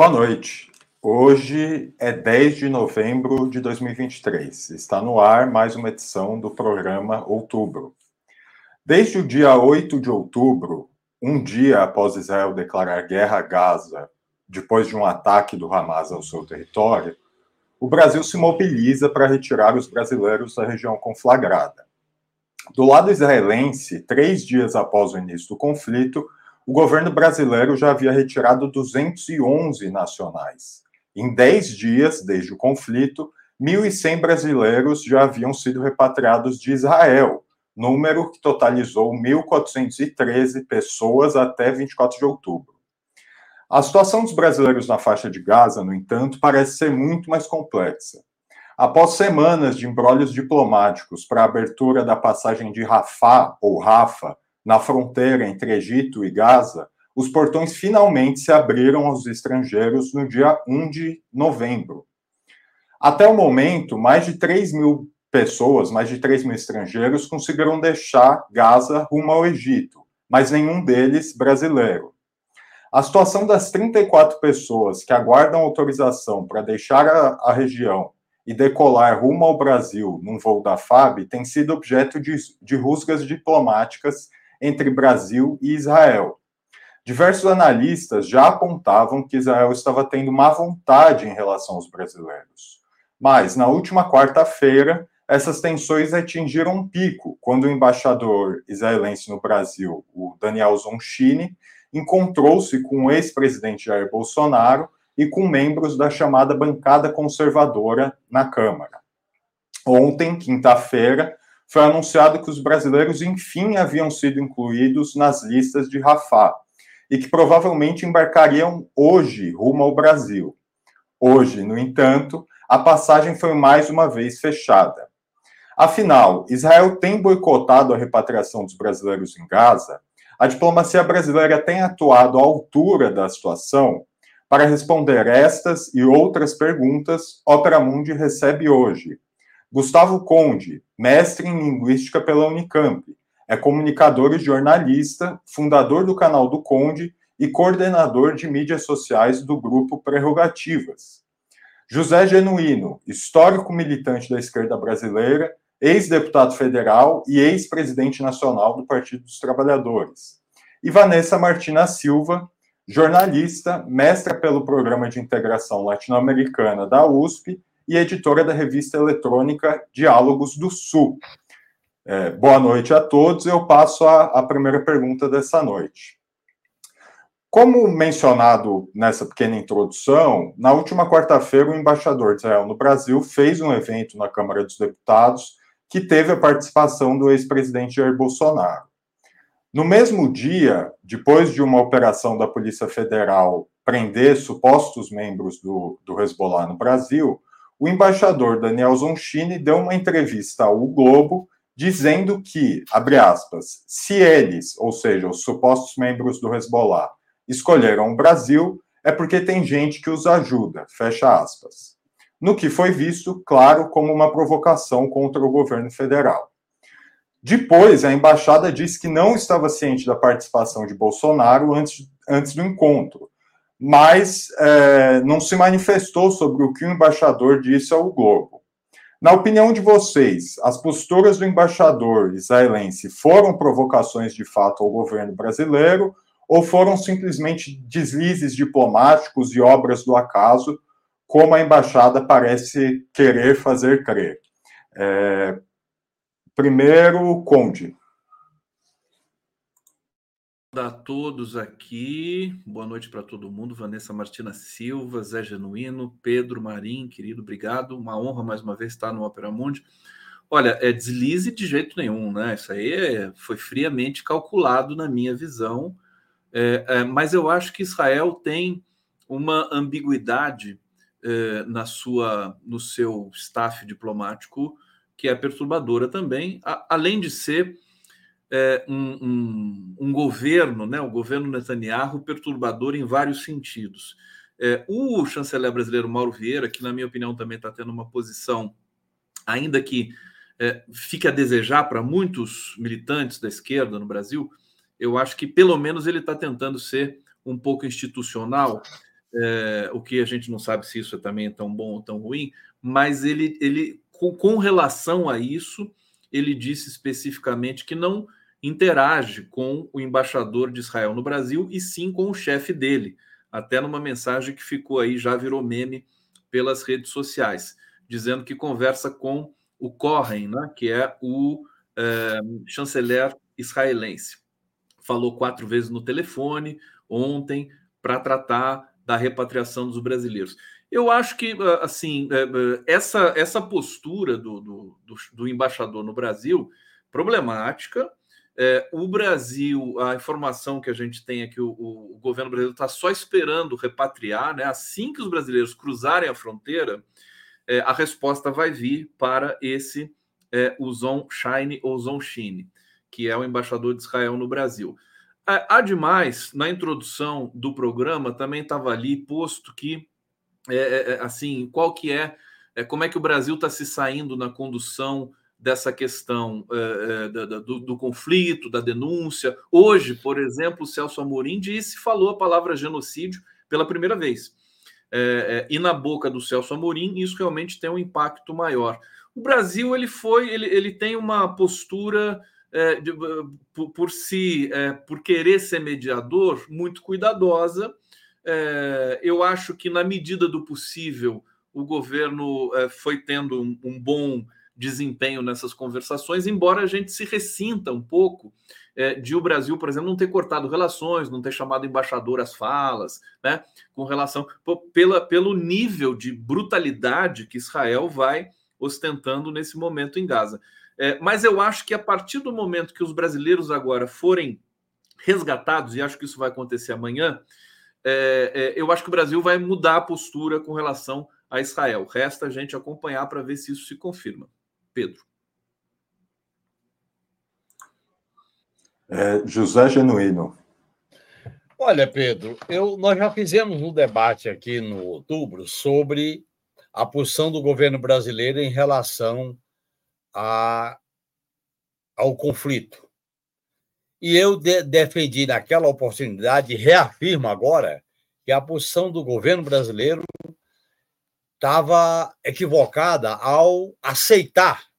Boa noite. Hoje é 10 de novembro de 2023. Está no ar mais uma edição do programa Outubro. Desde o dia 8 de outubro, um dia após Israel declarar guerra a Gaza, depois de um ataque do Hamas ao seu território, o Brasil se mobiliza para retirar os brasileiros da região conflagrada. Do lado israelense, três dias após o início do conflito, o governo brasileiro já havia retirado 211 nacionais. Em 10 dias, desde o conflito, 1.100 brasileiros já haviam sido repatriados de Israel, número que totalizou 1.413 pessoas até 24 de outubro. A situação dos brasileiros na faixa de Gaza, no entanto, parece ser muito mais complexa. Após semanas de embrólios diplomáticos para a abertura da passagem de Rafah, ou Rafa, na fronteira entre Egito e Gaza, os portões finalmente se abriram aos estrangeiros no dia 1 de novembro. Até o momento, mais de 3 mil pessoas, mais de 3 mil estrangeiros, conseguiram deixar Gaza rumo ao Egito, mas nenhum deles brasileiro. A situação das 34 pessoas que aguardam autorização para deixar a, a região e decolar rumo ao Brasil num voo da FAB tem sido objeto de, de rusgas diplomáticas entre Brasil e Israel. Diversos analistas já apontavam que Israel estava tendo má vontade em relação aos brasileiros. Mas, na última quarta-feira, essas tensões atingiram um pico quando o embaixador israelense no Brasil, o Daniel Zonchini, encontrou-se com o ex-presidente Jair Bolsonaro e com membros da chamada bancada conservadora na Câmara. Ontem, quinta-feira, foi anunciado que os brasileiros, enfim, haviam sido incluídos nas listas de Rafah e que provavelmente embarcariam hoje rumo ao Brasil. Hoje, no entanto, a passagem foi mais uma vez fechada. Afinal, Israel tem boicotado a repatriação dos brasileiros em Gaza? A diplomacia brasileira tem atuado à altura da situação? Para responder estas e outras perguntas, Opera Mundi recebe hoje Gustavo Conde, mestre em Linguística pela Unicamp, é comunicador e jornalista, fundador do canal do Conde e coordenador de mídias sociais do grupo Prerrogativas. José Genuíno, histórico militante da esquerda brasileira, ex-deputado federal e ex-presidente nacional do Partido dos Trabalhadores. E Vanessa Martina Silva, jornalista, mestra pelo Programa de Integração Latino-Americana da USP e editora da revista eletrônica Diálogos do Sul. É, boa noite a todos. Eu passo a primeira pergunta dessa noite. Como mencionado nessa pequena introdução, na última quarta-feira, o embaixador de Israel no Brasil fez um evento na Câmara dos Deputados que teve a participação do ex-presidente Jair Bolsonaro. No mesmo dia, depois de uma operação da Polícia Federal prender supostos membros do, do Hezbollah no Brasil, o embaixador Daniel Zonchini deu uma entrevista ao Globo dizendo que, abre aspas, se eles, ou seja, os supostos membros do Hezbollah, escolheram o Brasil, é porque tem gente que os ajuda, fecha aspas. No que foi visto, claro, como uma provocação contra o governo federal. Depois, a embaixada disse que não estava ciente da participação de Bolsonaro antes, antes do encontro, mas é, não se manifestou sobre o que o embaixador disse ao Globo. Na opinião de vocês, as posturas do embaixador israelense foram provocações de fato ao governo brasileiro ou foram simplesmente deslizes diplomáticos e obras do acaso, como a embaixada parece querer fazer crer? É, primeiro, Conde a todos aqui. Boa noite para todo mundo. Vanessa Martina Silva, Zé Genuíno, Pedro Marim, querido, obrigado. Uma honra mais uma vez estar no Opera Mundi. Olha, é deslize de jeito nenhum, né? Isso aí é, foi friamente calculado na minha visão. É, é, mas eu acho que Israel tem uma ambiguidade é, na sua, no seu staff diplomático que é perturbadora também, a, além de ser é, um, um, um, governo, né, o governo Netanyahu, perturbador em vários sentidos. É, o chanceler brasileiro Mauro Vieira, que na minha opinião também está tendo uma posição, ainda que é, fique a desejar para muitos militantes da esquerda no Brasil, eu acho que pelo menos ele está tentando ser um pouco institucional. é, o que a gente não sabe se isso também é tão bom ou tão ruim, mas ele, ele com, com relação a isso, ele disse especificamente que não interage com o embaixador de Israel no Brasil e sim com o chefe dele, até numa mensagem que ficou aí, já virou meme pelas redes sociais, dizendo que conversa com o Cohen, né, que é o é, chanceler israelense. Falou quatro vezes no telefone ontem para tratar da repatriação dos brasileiros. Eu acho que assim é, é, essa, essa postura do, do, do embaixador no Brasil problemática. É, o Brasil, a informação que a gente tem é que o, o governo brasileiro está só esperando repatriar, né? Assim que os brasileiros cruzarem a fronteira, é, a resposta vai vir para esse é, o Zon Shine ou Zon Shine, que é o embaixador de Israel no Brasil. Há demais, na introdução do programa, também estava ali posto que, é, é, é, assim, qual que é, é, como é que o Brasil está se saindo na condução dessa questão é, do, do, conflito, da denúncia. Hoje, por exemplo, o Celso Amorim disse, falou a palavra genocídio pela primeira vez. É, e na boca do Celso Amorim, isso realmente tem um impacto maior. O Brasil ele foi, ele, ele tem uma postura é, de, por, por si, por querer ser mediador, muito cuidadosa. Eu acho que na medida do possível o governo foi tendo um, um bom desempenho nessas conversações, embora a gente se ressinta um pouco é, de o Brasil, por exemplo, não ter cortado relações, não ter chamado embaixador às falas, né, com relação pela, pelo nível de brutalidade que Israel vai ostentando nesse momento em Gaza. É, mas eu acho que a partir do momento que os brasileiros agora forem resgatados, e acho que isso vai acontecer amanhã, é, é, eu acho que o Brasil vai mudar a postura com relação a Israel. Resta a gente acompanhar para ver se isso se confirma. Pedro. É, José Genuíno. Olha, Pedro, eu, nós já fizemos um debate aqui no outubro sobre a posição do governo brasileiro em relação a, ao conflito. E eu de, defendi naquela oportunidade, reafirmo agora, que a posição do governo brasileiro estava equivocada ao aceitar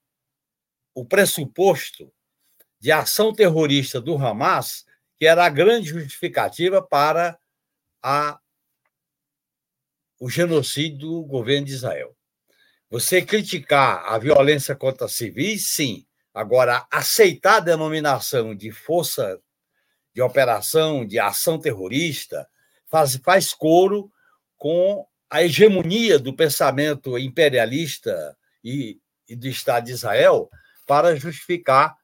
o pressuposto de ação terrorista do Hamas, que era a grande justificativa para a, o genocídio do governo de Israel. Você criticar a violência contra civis, sim. Agora, aceitar a denominação de força de operação, de ação terrorista, faz, faz coro com a hegemonia do pensamento imperialista e, e do Estado de Israel para justificar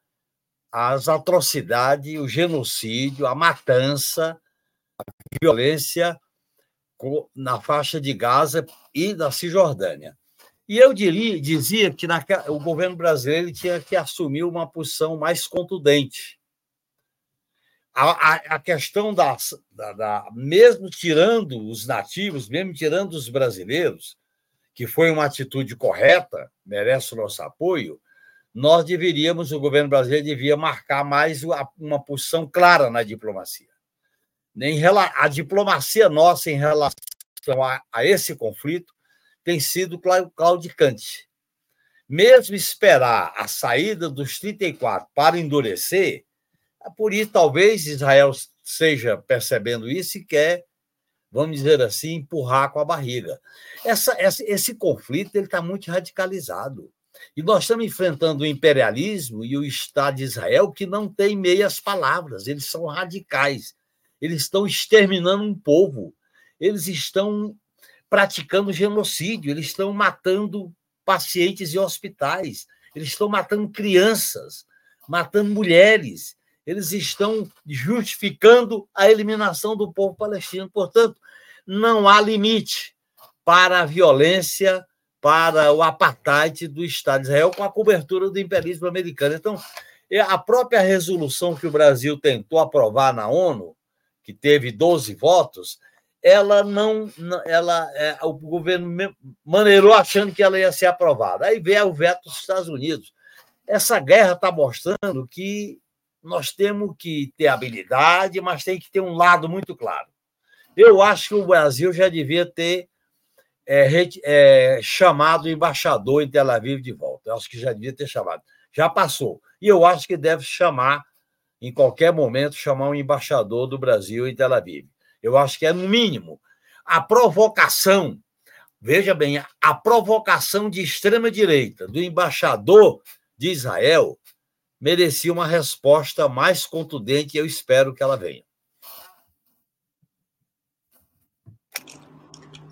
as atrocidades, o genocídio, a matança, a violência na faixa de Gaza e da Cisjordânia. E eu diria, dizia que naquela, o governo brasileiro tinha que assumir uma posição mais contundente. A, a, a questão da, da, da, mesmo tirando os nativos, mesmo tirando os brasileiros, que foi uma atitude correta, merece o nosso apoio, nós deveríamos, o governo brasileiro devia marcar mais uma posição clara na diplomacia. A diplomacia nossa em relação a, esse conflito tem sido claudicante. Mesmo esperar a saída dos 34 para endurecer, é por isso talvez Israel seja percebendo isso e quer, vamos dizer assim, empurrar com a barriga. Essa, essa esse conflito ele está muito radicalizado. E nós estamos enfrentando o imperialismo e o Estado de Israel que não tem meias palavras, eles são radicais. Eles estão exterminando um povo, eles estão praticando genocídio, eles estão matando pacientes em hospitais, eles estão matando crianças, matando mulheres, eles estão justificando a eliminação do povo palestino. Portanto, não há limite para a violência para o apartheid do Estado de Israel com a cobertura do imperialismo americano. Então, é, a própria resolução que o Brasil tentou aprovar na ONU, que teve 12 votos, ela não, ela, é, o governo maneirou achando que ela ia ser aprovada. Aí veio o veto dos Estados Unidos. Essa guerra está mostrando que nós temos que ter habilidade, mas tem que ter um lado muito claro. Eu acho que o Brasil já devia ter é, é, chamado o embaixador em Tel Aviv de volta. Eu acho que já devia ter chamado. Já passou. E eu acho que deve chamar, em qualquer momento, chamar um embaixador do Brasil em Tel Aviv. Eu acho que é, no mínimo, a provocação, veja bem, a provocação de extrema-direita do embaixador de Israel merecia uma resposta mais contundente e eu espero que ela venha.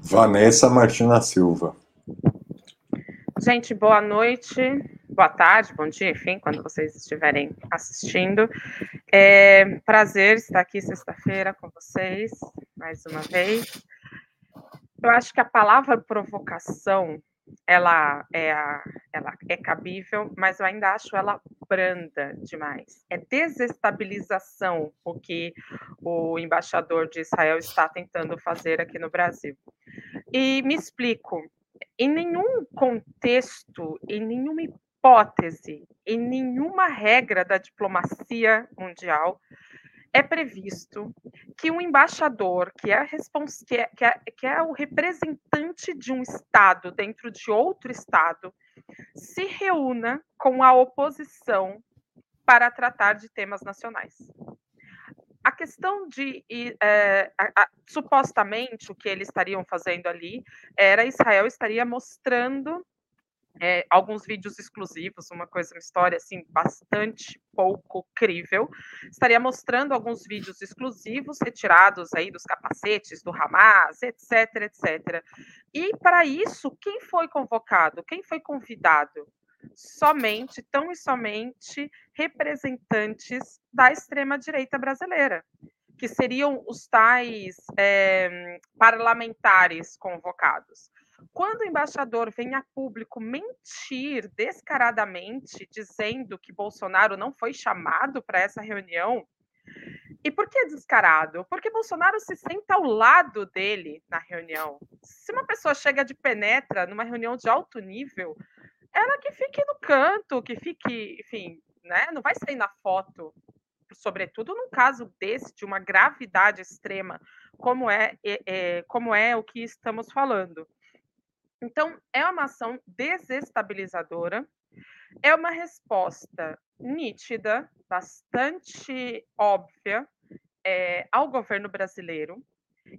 Vanessa Martina Silva. Gente, boa noite, boa tarde, bom dia, enfim, quando vocês estiverem assistindo. É prazer estar aqui sexta-feira com vocês, mais uma vez. Eu acho que a palavra provocação ela é, ela é cabível, mas eu ainda acho ela branda demais. É desestabilização o que o embaixador de Israel está tentando fazer aqui no Brasil. E me explico. Em nenhum contexto, em nenhuma hipótese, em nenhuma regra da diplomacia mundial, é previsto que um embaixador, que é, que, é, que, é, que é o representante de um Estado dentro de outro Estado, se reúna com a oposição para tratar de temas nacionais. A questão de é, a, a, supostamente o que eles estariam fazendo ali era Israel estaria mostrando é, alguns vídeos exclusivos, uma coisa, uma história assim bastante pouco crível. Estaria mostrando alguns vídeos exclusivos retirados aí dos capacetes do Hamas, etc, etc. E para isso, quem foi convocado? Quem foi convidado? Somente, tão e somente representantes da extrema direita brasileira que seriam os tais é, parlamentares convocados. Quando o embaixador vem a público mentir descaradamente, dizendo que Bolsonaro não foi chamado para essa reunião, e por que descarado? Porque Bolsonaro se senta ao lado dele na reunião. Se uma pessoa chega de penetra numa reunião de alto nível, ela que fique no canto, que fique, enfim, né? Não vai sair na foto, sobretudo num caso desse, de uma gravidade extrema, como é, é, é como é o que estamos falando. Então, é uma ação desestabilizadora, é uma resposta nítida, bastante óbvia é, ao governo brasileiro.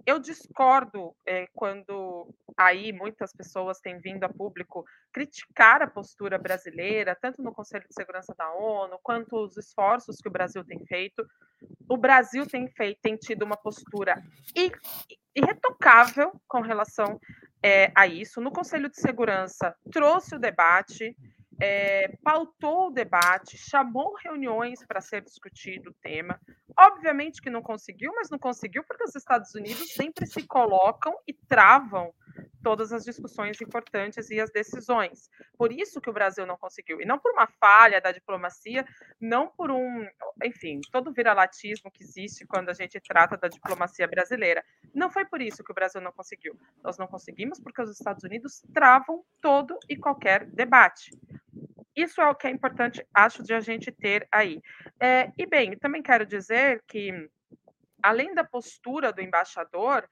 Eu discordo é, quando aí muitas pessoas têm vindo a público criticar a postura brasileira, tanto no Conselho de Segurança da ONU, quanto os esforços que o Brasil tem feito. O Brasil tem feito, tem tido uma postura irretocável com relação é, a isso. No Conselho de Segurança, trouxe o debate, é, pautou o debate, chamou reuniões para ser discutido o tema. Obviamente que não conseguiu, mas não conseguiu porque os Estados Unidos sempre se colocam e travam todas as discussões importantes e as decisões. Por isso que o Brasil não conseguiu. E não por uma falha da diplomacia, não por um, enfim, todo o viralatismo que existe quando a gente trata da diplomacia brasileira. Não foi por isso que o Brasil não conseguiu. Nós não conseguimos porque os Estados Unidos travam todo e qualquer debate. Isso é o que é importante, acho, de a gente ter aí. É, e bem, também quero dizer que além da postura do embaixador,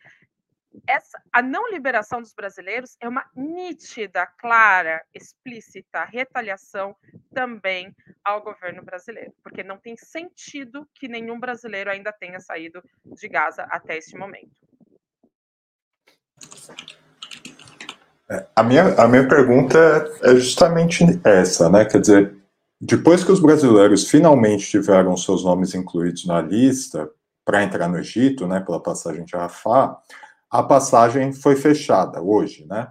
essa, a não liberação dos brasileiros é uma nítida, clara, explícita retaliação também ao governo brasileiro, porque não tem sentido que nenhum brasileiro ainda tenha saído de Gaza até este momento. É, a, minha, a minha pergunta é justamente essa, né? Quer dizer, depois que os brasileiros finalmente tiveram seus nomes incluídos na lista para entrar no Egito, né, pela passagem de Rafah, a passagem foi fechada hoje, né?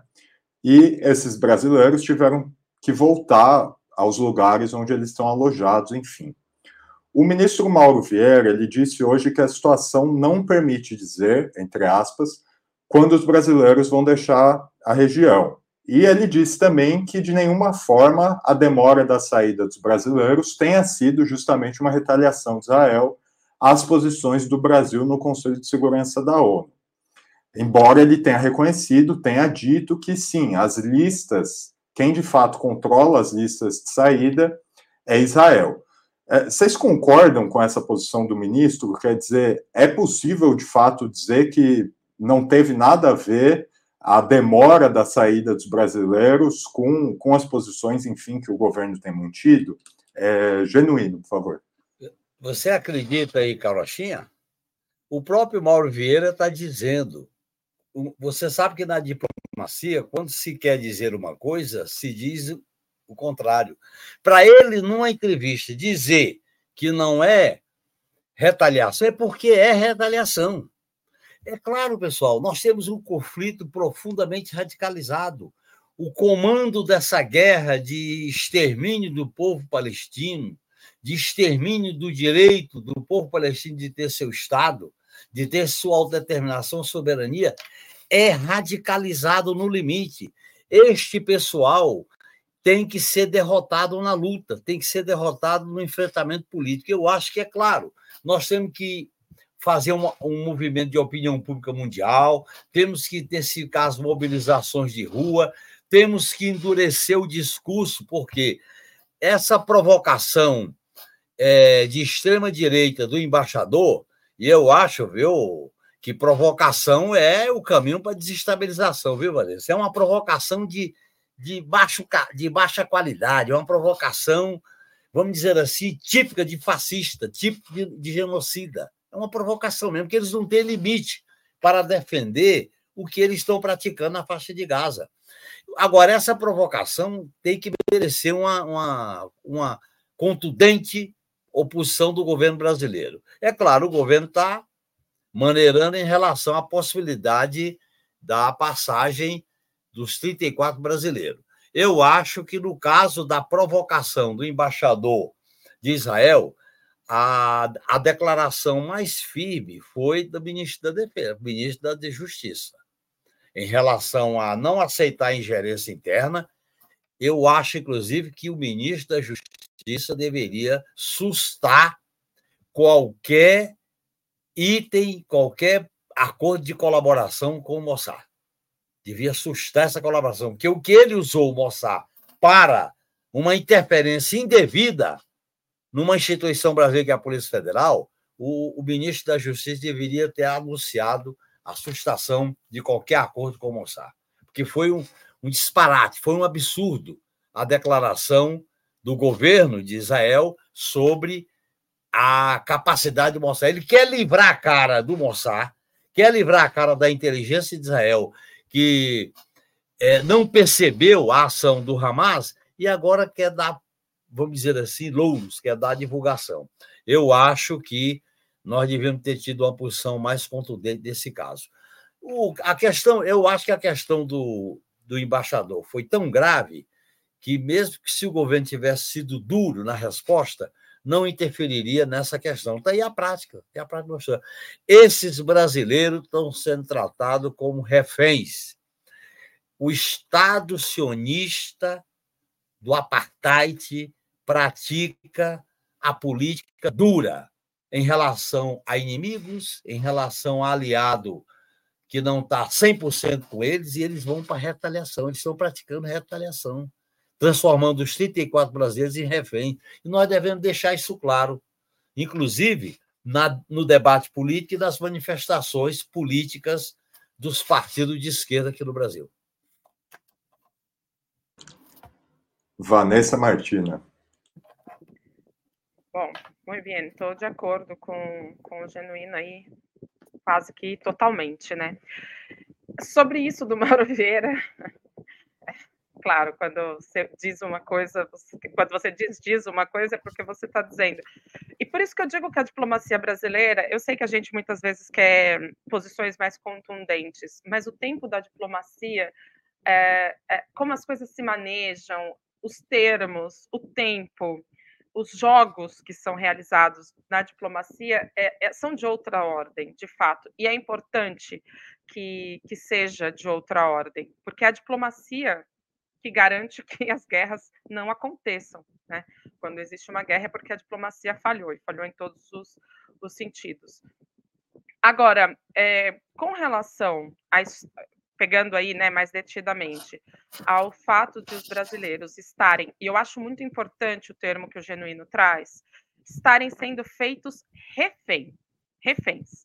E esses brasileiros tiveram que voltar aos lugares onde eles estão alojados, enfim. O ministro Mauro Vieira, ele disse hoje que a situação não permite dizer, entre aspas, quando os brasileiros vão deixar a região. E ele disse também que, de nenhuma forma, a demora da saída dos brasileiros tenha sido justamente uma retaliação de Israel às posições do Brasil no Conselho de Segurança da ONU. Embora ele tenha reconhecido, tenha dito que sim, as listas, quem de fato controla as listas de saída é Israel. É, vocês concordam com essa posição do ministro? Quer dizer, é possível de fato dizer que não teve nada a ver a demora da saída dos brasileiros com, com as posições, enfim, que o governo tem mantido? É, genuíno, por favor. Você acredita aí, Carochinha? O próprio Mauro Vieira está dizendo. Você sabe que na diplomacia, quando se quer dizer uma coisa, se diz o contrário. Para ele, numa entrevista, dizer que não é retaliação é porque é retaliação. É claro, pessoal, nós temos um conflito profundamente radicalizado. O comando dessa guerra de extermínio do povo palestino, de extermínio do direito do povo palestino de ter seu Estado, de ter sua autodeterminação, soberania, é radicalizado no limite. Este pessoal tem que ser derrotado na luta, tem que ser derrotado no enfrentamento político. Eu acho que é claro, nós temos que fazer um movimento de opinião pública mundial, temos que, nesse caso, mobilizações de rua, temos que endurecer o discurso, porque essa provocação é, de extrema-direita do embaixador, e eu acho, viu, que provocação é o caminho para desestabilização, viu, Vanessa? É uma provocação de, de, baixo, de baixa qualidade, é uma provocação, vamos dizer assim, típica de fascista, típica de, de genocida. É uma provocação mesmo, porque eles não têm limite para defender o que eles estão praticando na faixa de Gaza. Agora, essa provocação tem que merecer uma, uma, uma contundente oposição do governo brasileiro. É claro, o governo está maneirando em relação à possibilidade da passagem dos 34 brasileiros. Eu acho que, no caso da provocação do embaixador de Israel, a, a declaração mais firme foi do ministro da Defesa, ministro da Justiça, em relação a não aceitar a ingerência interna. Eu acho, inclusive, que o ministro da Justiça deveria sustar qualquer item, qualquer acordo de colaboração com o Mossad. Devia sustar essa colaboração, porque o que ele usou o Mossad para uma interferência indevida numa instituição brasileira que é a Polícia Federal, o, o ministro da Justiça deveria ter anunciado a sustação de qualquer acordo com o Mossad, porque foi um, um disparate, foi um absurdo a declaração do governo de Israel sobre a capacidade do Mossad. Ele quer livrar a cara do Mossad, quer livrar a cara da inteligência de Israel, que é, não percebeu a ação do Hamas e agora quer dar vamos dizer assim, louros, que é dar divulgação. Eu acho que nós devemos ter tido uma posição mais contundente desse caso. O, a questão, eu acho que a questão do, do embaixador foi tão grave que, mesmo que se o governo tivesse sido duro na resposta, não interferiria nessa questão. Está aí a prática, é a prática mostrando. Esses brasileiros estão sendo tratados como reféns. O Estado sionista do apartheid pratica a política dura em relação a inimigos, em relação a aliado que não está 100% com eles, e eles vão para retaliação, eles estão praticando retaliação, transformando os 34 brasileiros em refém. E nós devemos deixar isso claro, inclusive na, no debate político e das manifestações políticas dos partidos de esquerda aqui no Brasil. Vanessa Martina. Bom, muito bem, estou de acordo com, com o Genuíno aí, quase que totalmente, né? Sobre isso do Mauro Vieira, claro, quando você diz uma coisa, quando você diz, diz uma coisa é porque você está dizendo. E por isso que eu digo que a diplomacia brasileira, eu sei que a gente muitas vezes quer posições mais contundentes, mas o tempo da diplomacia, é, é, como as coisas se manejam, os termos, o tempo, os jogos que são realizados na diplomacia é, é, são de outra ordem, de fato, e é importante que, que seja de outra ordem, porque a diplomacia que garante que as guerras não aconteçam. Né? Quando existe uma guerra é porque a diplomacia falhou, e falhou em todos os, os sentidos. Agora, é, com relação a pegando aí, né, mais detidamente, ao fato de os brasileiros estarem, e eu acho muito importante o termo que o Genuíno traz, estarem sendo feitos refém, reféns.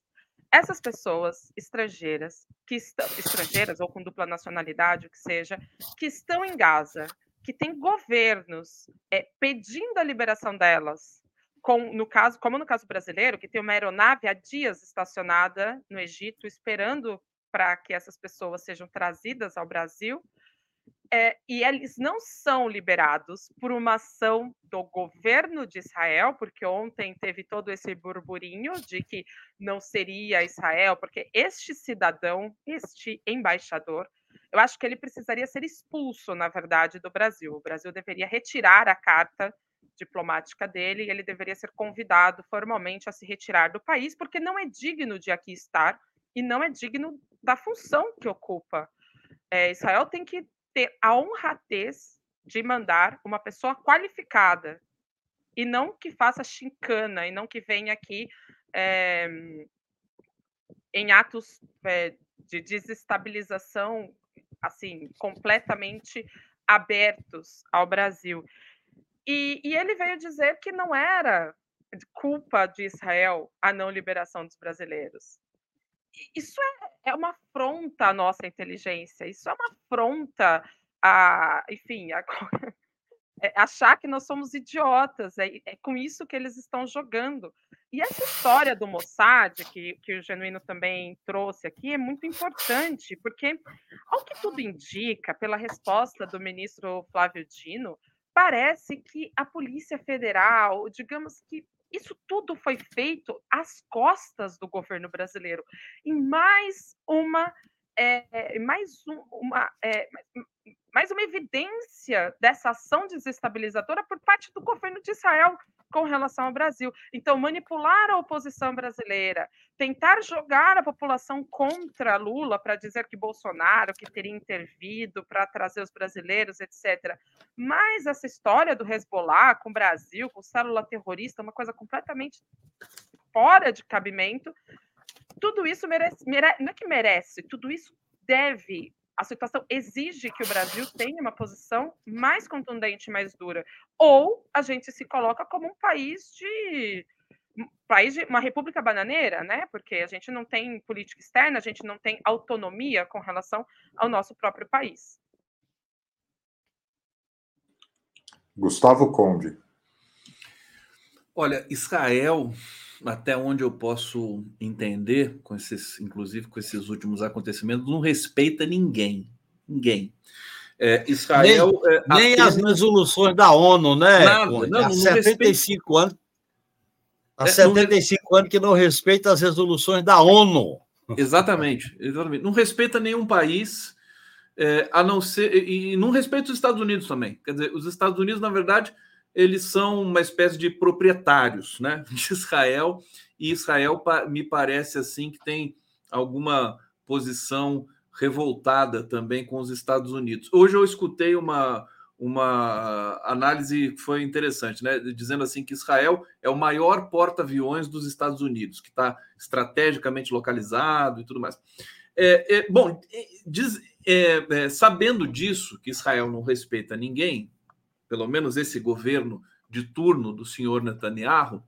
Essas pessoas estrangeiras que estão estrangeiras ou com dupla nacionalidade, o que seja, que estão em Gaza, que têm governos é, pedindo a liberação delas, com, no caso, como no caso brasileiro, que tem uma aeronave há dias estacionada no Egito, esperando para que essas pessoas sejam trazidas ao Brasil, é, e eles não são liberados por uma ação do governo de Israel, porque ontem teve todo esse burburinho de que não seria Israel, porque este cidadão, este embaixador, eu acho que ele precisaria ser expulso, na verdade, do Brasil. O Brasil deveria retirar a carta diplomática dele e ele deveria ser convidado formalmente a se retirar do país, porque não é digno de aqui estar e não é digno da função que ocupa. É, Israel tem que ter a honradez de mandar uma pessoa qualificada e não que faça chincana e não que venha aqui é, em atos é, de desestabilização assim completamente abertos ao Brasil. E, e ele veio dizer que não era culpa de Israel a não liberação dos brasileiros isso é, é uma afronta à nossa inteligência, isso é uma afronta a, enfim, a, é achar que nós somos idiotas, é, é, com isso que eles estão jogando. E essa história do Mossad, que, que o Genuíno também trouxe aqui, é muito importante, porque, ao que tudo indica, pela resposta do ministro Flávio Dino, parece que a Polícia Federal, digamos que isso tudo foi feito às costas do governo brasileiro. E mais uma, é, mais um, uma, é, mais uma evidência dessa ação desestabilizadora por parte do governo de Israel com relação ao Brasil. Então, manipular a oposição brasileira, tentar jogar a população contra Lula para dizer que Bolsonaro que teria intervido para trazer os brasileiros, etc. Mas essa história do Hezbollah com o Brasil, com célula terrorista, uma coisa completamente fora de cabimento. Tudo isso merece, merece não é que merece, tudo isso deve a situação exige que o Brasil tenha uma posição mais contundente, mais dura, ou a gente se coloca como um país de país de uma república bananeira, né? Porque a gente não tem política externa, a gente não tem autonomia com relação ao nosso próprio país. Gustavo Conde. Olha, Israel até onde eu posso entender, com esses, inclusive com esses últimos acontecimentos, não respeita ninguém. Ninguém. É, Israel. Nem, é, nem apenas... as resoluções da ONU, né? Nada, não, há 75 respeita... anos. Há é, 75 não... anos que não respeita as resoluções da ONU. Exatamente, exatamente. Não respeita nenhum país, é, a não ser. E não respeita os Estados Unidos também. Quer dizer, os Estados Unidos, na verdade, eles são uma espécie de proprietários né, de Israel, e Israel me parece assim que tem alguma posição revoltada também com os Estados Unidos. Hoje eu escutei uma, uma análise que foi interessante, né? Dizendo assim que Israel é o maior porta-aviões dos Estados Unidos, que está estrategicamente localizado e tudo mais. É, é, bom, diz, é, é, sabendo disso, que Israel não respeita ninguém, pelo menos esse governo de turno do senhor Netanyahu,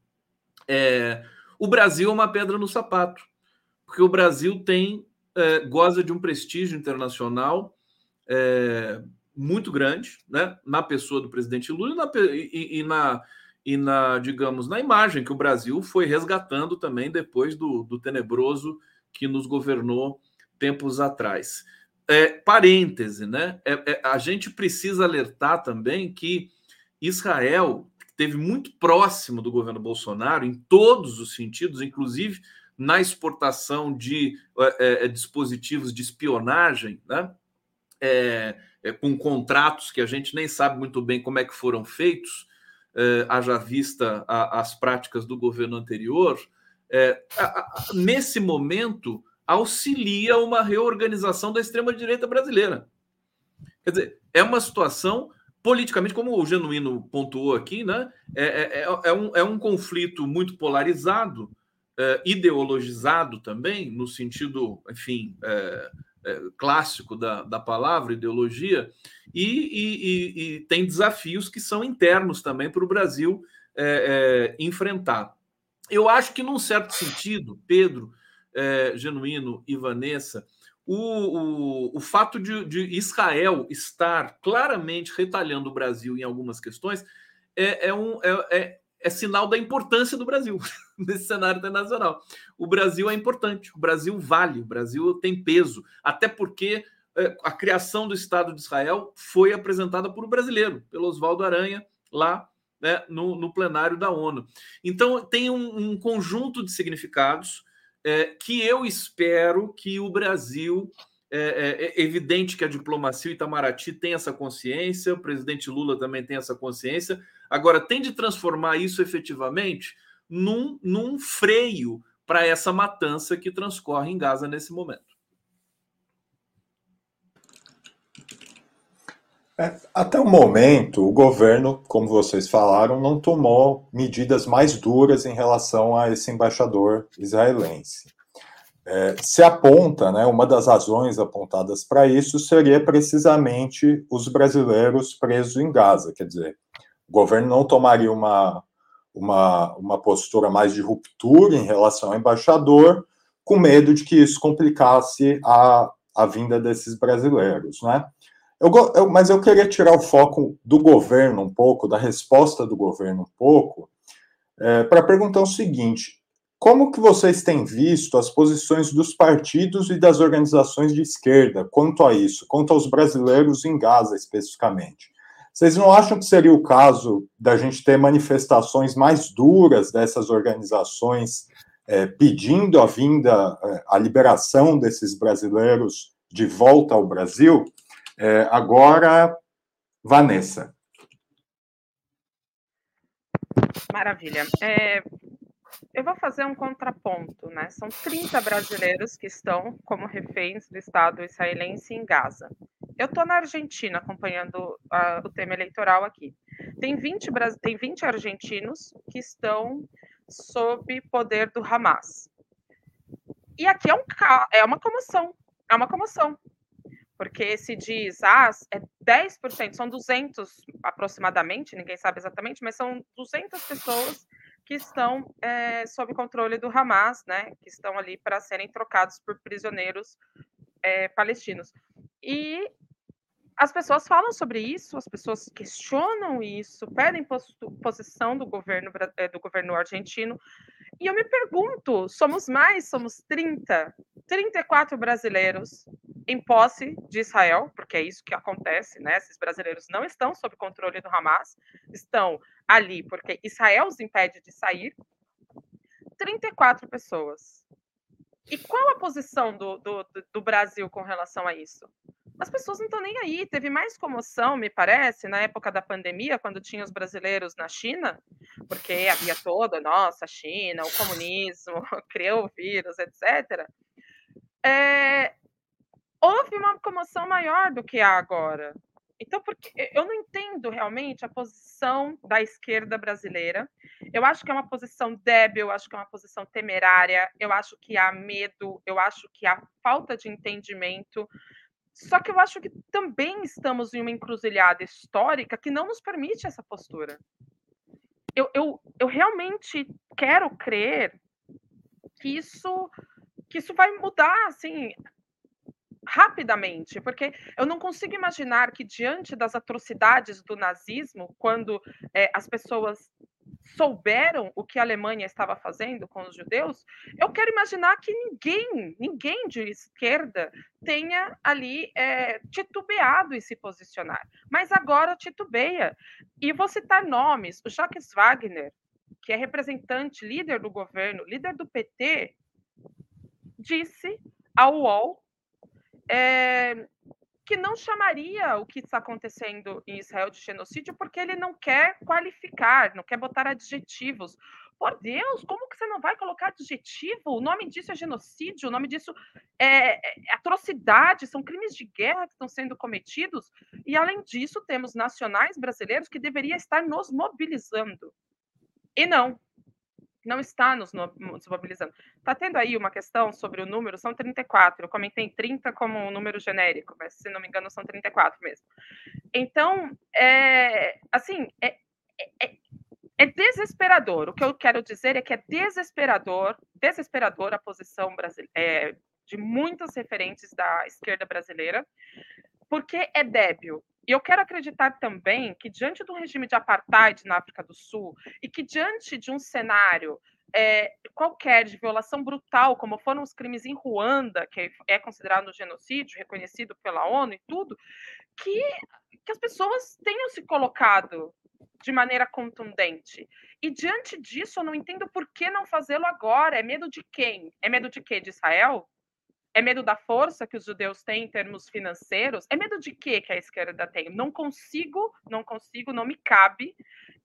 é, o Brasil é uma pedra no sapato, porque o Brasil tem é, goza de um prestígio internacional é, muito grande, né, na pessoa do presidente Lula e na, e, e na, e na, digamos, na imagem que o Brasil foi resgatando também depois do, do tenebroso que nos governou tempos atrás. É, parêntese, né? É, é, a gente precisa alertar também que Israel esteve muito próximo do governo Bolsonaro em todos os sentidos, inclusive na exportação de é, é dispositivos de espionagem, né? É, é, com contratos que a gente nem sabe muito bem como é que foram feitos, haja vista a, as práticas do governo anterior. A, a, nesse momento, auxilia uma reorganização da extrema-direita brasileira. Quer dizer, é uma situação politicamente, como o Genuíno pontuou aqui, né? É, é, é, é um, é um conflito muito polarizado, é, ideologizado também, no sentido, enfim, é, é, clássico da, da palavra ideologia, e, e, e, e, tem desafios que são internos também para o Brasil enfrentar. Eu acho que, num certo sentido, Pedro, é, Genuíno e Vanessa, o, o, o fato de, de, Israel estar claramente retalhando o Brasil em algumas questões é, é um, é, é, é sinal da importância do Brasil nesse cenário internacional. O Brasil é importante, o Brasil vale, o Brasil tem peso, até porque é, a criação do Estado de Israel foi apresentada por um brasileiro, pelo Oswaldo Aranha, lá né, no, no, plenário da ONU. Então, tem um, um conjunto de significados é, que eu espero que o Brasil. É, é, é, evidente que a diplomacia Itamaraty tem essa consciência, o presidente Lula também tem essa consciência. Agora, tem de transformar isso efetivamente num, num freio para essa matança que transcorre em Gaza nesse momento. É, até o momento, o governo, como vocês falaram, não tomou medidas mais duras em relação a esse embaixador israelense. É, se aponta, né, uma das razões apontadas para isso seria precisamente os brasileiros presos em Gaza. Quer dizer, o governo não tomaria uma, uma, uma postura mais de ruptura em relação ao embaixador, com medo de que isso complicasse a, a vinda desses brasileiros, né? Eu, eu, mas eu queria tirar o foco do governo um pouco, da resposta do governo um pouco, é, para perguntar o seguinte: como que vocês têm visto as posições dos partidos e das organizações de esquerda quanto a isso, quanto aos brasileiros em Gaza especificamente? Vocês não acham que seria o caso da gente ter manifestações mais duras dessas organizações é, pedindo a vinda, é, a liberação desses brasileiros de volta ao Brasil? É, agora, Vanessa. Maravilha. É, eu vou fazer um contraponto, né? São 30 brasileiros que estão como reféns do Estado israelense em Gaza. Eu estou na Argentina acompanhando uh, o tema eleitoral aqui. Tem 20, tem 20 argentinos que estão sob poder do Hamas. E aqui é, um, é uma comoção, é uma comoção porque se diz, ah, é 10%, são 200 aproximadamente, ninguém sabe exatamente, mas são 200 pessoas que estão é, sob controle do Hamas, né, que estão ali para serem trocados por prisioneiros é, palestinos. E as pessoas falam sobre isso, as pessoas questionam isso, pedem posição do governo eh, do governo argentino. E eu me pergunto, somos mais, somos 30, 34 brasileiros em posse de Israel, porque é isso que acontece, né? Esses brasileiros não estão sob controle do Hamas, estão ali porque Israel os impede de sair. 34 pessoas. E qual a posição do, do, do Brasil com relação a isso? As pessoas não estão nem aí. Teve mais comoção, me parece, na época da pandemia, quando tinha os brasileiros na China, porque havia toda, nossa, China, o comunismo, criou o vírus, etc. É, houve uma comoção maior do que há agora. Então, porque eu não entendo realmente a posição da esquerda brasileira. Eu acho que é uma posição débil, eu acho que é uma posição temerária, eu acho que há medo, eu acho que há falta de entendimento. Só que eu acho que também estamos em uma encruzilhada histórica que não nos permite essa postura. Eu, eu, eu realmente quero crer que isso que isso vai mudar assim rapidamente, porque eu não consigo imaginar que diante das atrocidades do nazismo, quando é, as pessoas souberam o que a Alemanha estava fazendo com os judeus, eu quero imaginar que ninguém, ninguém de esquerda tenha ali é, titubeado em se posicionar. Mas agora titubeia. E vou citar nomes: o Jacques Wagner, que é representante, líder do governo, líder do PT, disse ao UOL é, que não chamaria o que está acontecendo em Israel de genocídio porque ele não quer qualificar, não quer botar adjetivos. Por Deus, como que você não vai colocar adjetivo? O nome disso é genocídio, o nome disso é, é atrocidade, são crimes de guerra que estão sendo cometidos. E, além disso, temos nacionais brasileiros que deveriam estar nos mobilizando. E não, não está nos, mobilizando. Está tendo aí uma questão sobre o número, são 34. Eu comentei 30 como um número genérico, mas se não me engano são 34 mesmo. Então, é, assim, é, é, é desesperador. O que eu quero dizer é que é desesperador, desesperador a posição é, de muitas referentes da esquerda brasileira, porque é débil. E eu quero acreditar também que, diante do regime de apartheid na África do Sul, e que diante de um cenário é, qualquer de violação brutal, como foram os crimes em Ruanda, que é considerado um genocídio, reconhecido pela ONU e tudo, que, que as pessoas tenham se colocado de maneira contundente. E diante disso, eu não entendo por que não fazê-lo agora. É medo de quem? É medo de quê? De Israel? É medo da força que os judeus têm em termos financeiros? É medo de quê que a esquerda tem? Não consigo, não consigo, não me cabe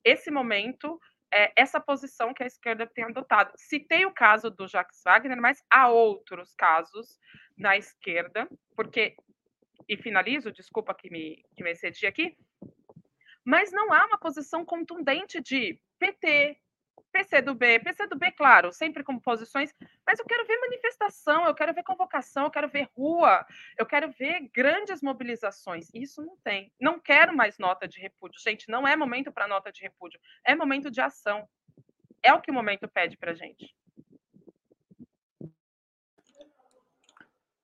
esse momento, é, essa posição que a esquerda tem adotado. Citei o caso do Jacques Wagner, mas há outros casos na esquerda, porque, e finalizo, desculpa que me, que me excedi aqui, mas não há uma posição contundente de PT, PCdoB, PCdoB, claro, sempre com posições, mas eu quero ver manifestação, eu quero ver convocação, eu quero ver rua, eu quero ver grandes mobilizações. Isso não tem. Não quero mais nota de repúdio. Gente, não é momento para nota de repúdio, é momento de ação. É o que o momento pede para gente.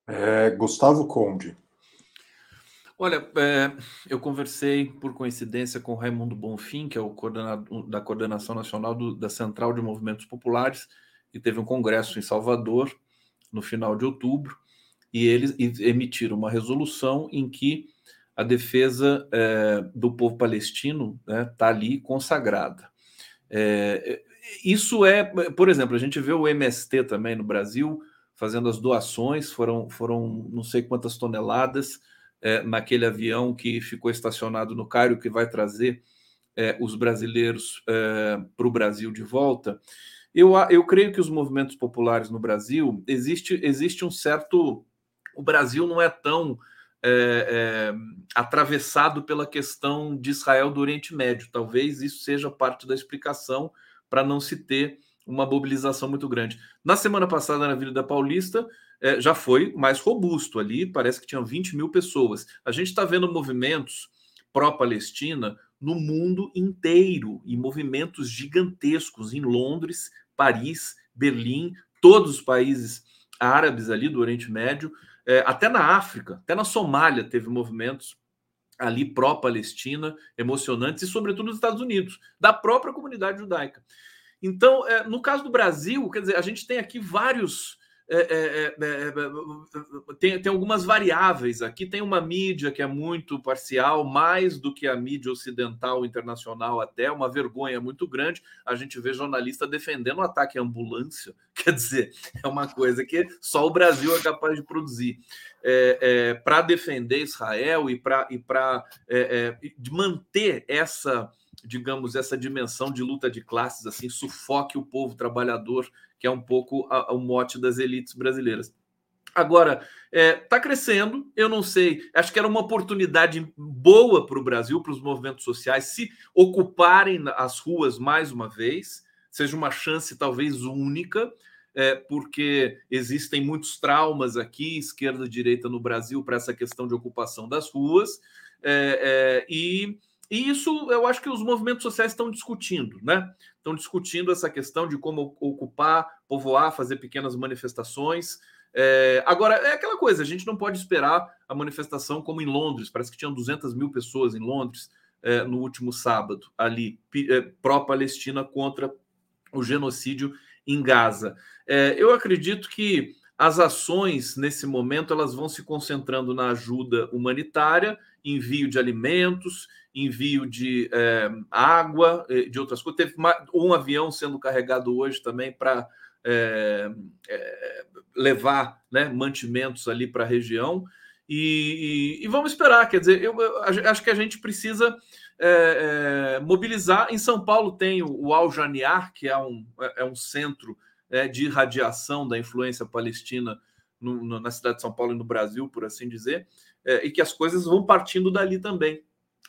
É, Gustavo Conde. Olha, é, eu conversei por coincidência com Raimundo Bonfim, que é o coordenador da Coordenação Nacional do, da Central de Movimentos Populares, e teve um congresso em Salvador no final de outubro, e eles emitiram uma resolução em que a defesa é, do povo palestino está né, tá ali consagrada. É, isso é, por exemplo, a gente vê o MST também no Brasil fazendo as doações, foram, foram não sei quantas toneladas é, naquele avião que ficou estacionado no Cairo, que vai trazer é, os brasileiros é, para o Brasil de volta. Eu, eu creio que os movimentos populares no Brasil existe, existe um certo. O Brasil não é tão é, é, atravessado pela questão de Israel do Oriente Médio. Talvez isso seja parte da explicação para não se ter uma mobilização muito grande. Na semana passada, na Avenida Paulista, é, já foi mais robusto ali, parece que tinham 20 mil pessoas. A gente está vendo movimentos pró-Palestina no mundo inteiro, e movimentos gigantescos em Londres, Paris, Berlim, todos os países árabes ali do Oriente Médio, é, até na África, até na Somália teve movimentos ali pró-Palestina, emocionantes, e sobretudo nos Estados Unidos, da própria comunidade judaica. Então, é, no caso do Brasil, quer dizer, a gente tem aqui vários é é, é, é, é, tem, tem algumas variáveis aqui. Tem uma mídia que é muito parcial, mais do que a mídia ocidental internacional, até uma vergonha muito grande. A gente vê jornalista defendendo o ataque à ambulância. Quer dizer, é uma coisa que só o Brasil é capaz de produzir. para defender Israel e para e de manter essa digamos, essa dimensão de luta de classes, assim, sufoque o povo trabalhador, que é um pouco a, a, o mote das elites brasileiras. Agora, está é, tá crescendo, eu não sei, acho que era uma oportunidade boa para o Brasil, para os movimentos sociais se ocuparem as ruas mais uma vez, seja uma chance talvez única, é, porque existem muitos traumas aqui, esquerda e direita no Brasil, para essa questão de ocupação das ruas, é, é e e isso eu acho que os movimentos sociais estão discutindo, né? Estão discutindo essa questão de como ocupar, povoar, fazer pequenas manifestações. É, agora, é aquela coisa, a gente não pode esperar a manifestação como em Londres, parece que tinham 200 mil pessoas em Londres é, no último sábado, ali, é, pró-Palestina contra o genocídio em Gaza. É, eu acredito que as ações nesse momento elas vão se concentrando na ajuda humanitária, envio de alimentos, envio de é, água, eh, de outras coisas. Teve um avião sendo carregado hoje também para é, é, levar né, mantimentos ali para a região. E, e, e, vamos esperar, quer dizer, eu, eu, acho que a gente precisa mobilizar. Em São Paulo tem o, o Al Janiar, que é um, é um centro de irradiação da influência palestina no, no, na cidade de São Paulo e no Brasil, por assim dizer, e que as coisas vão partindo dali também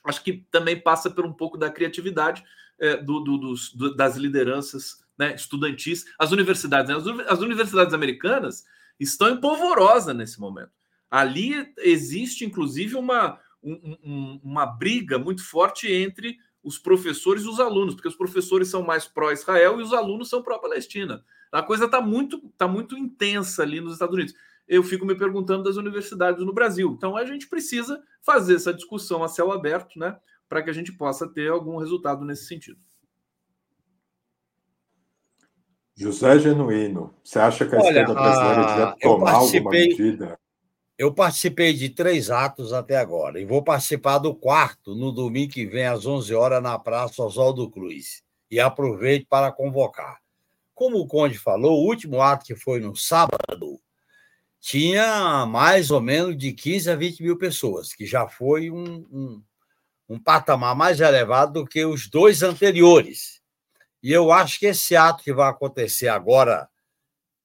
acho que também passa por um pouco da criatividade é, do, do, dos, do, das lideranças né, estudantis. As universidades, né, as, as, universidades americanas estão em polvorosa nesse momento. Ali existe, inclusive, uma, um, um, uma briga muito forte entre os professores e os alunos, porque os professores são mais pró-Israel e os alunos são pró-Palestina. A coisa está muito, tá muito intensa ali nos Estados Unidos. Eu fico me perguntando das universidades no Brasil. Então a gente precisa fazer essa discussão a céu aberto, né, para que a gente possa ter algum resultado nesse sentido. José Genuíno, você acha que a Olha, esquerda brasileira devia tomar alguma medida? Eu participei de três atos até agora e vou participar do quarto no domingo que vem, às 11 horas, na Praça Oswaldo Cruz. E aproveito para convocar. Como o Conde falou, o último ato que foi no sábado tinha mais ou menos de 15 a 20 mil pessoas, que já foi um, um, um patamar mais elevado do que os dois anteriores. E eu acho que esse ato que vai acontecer agora,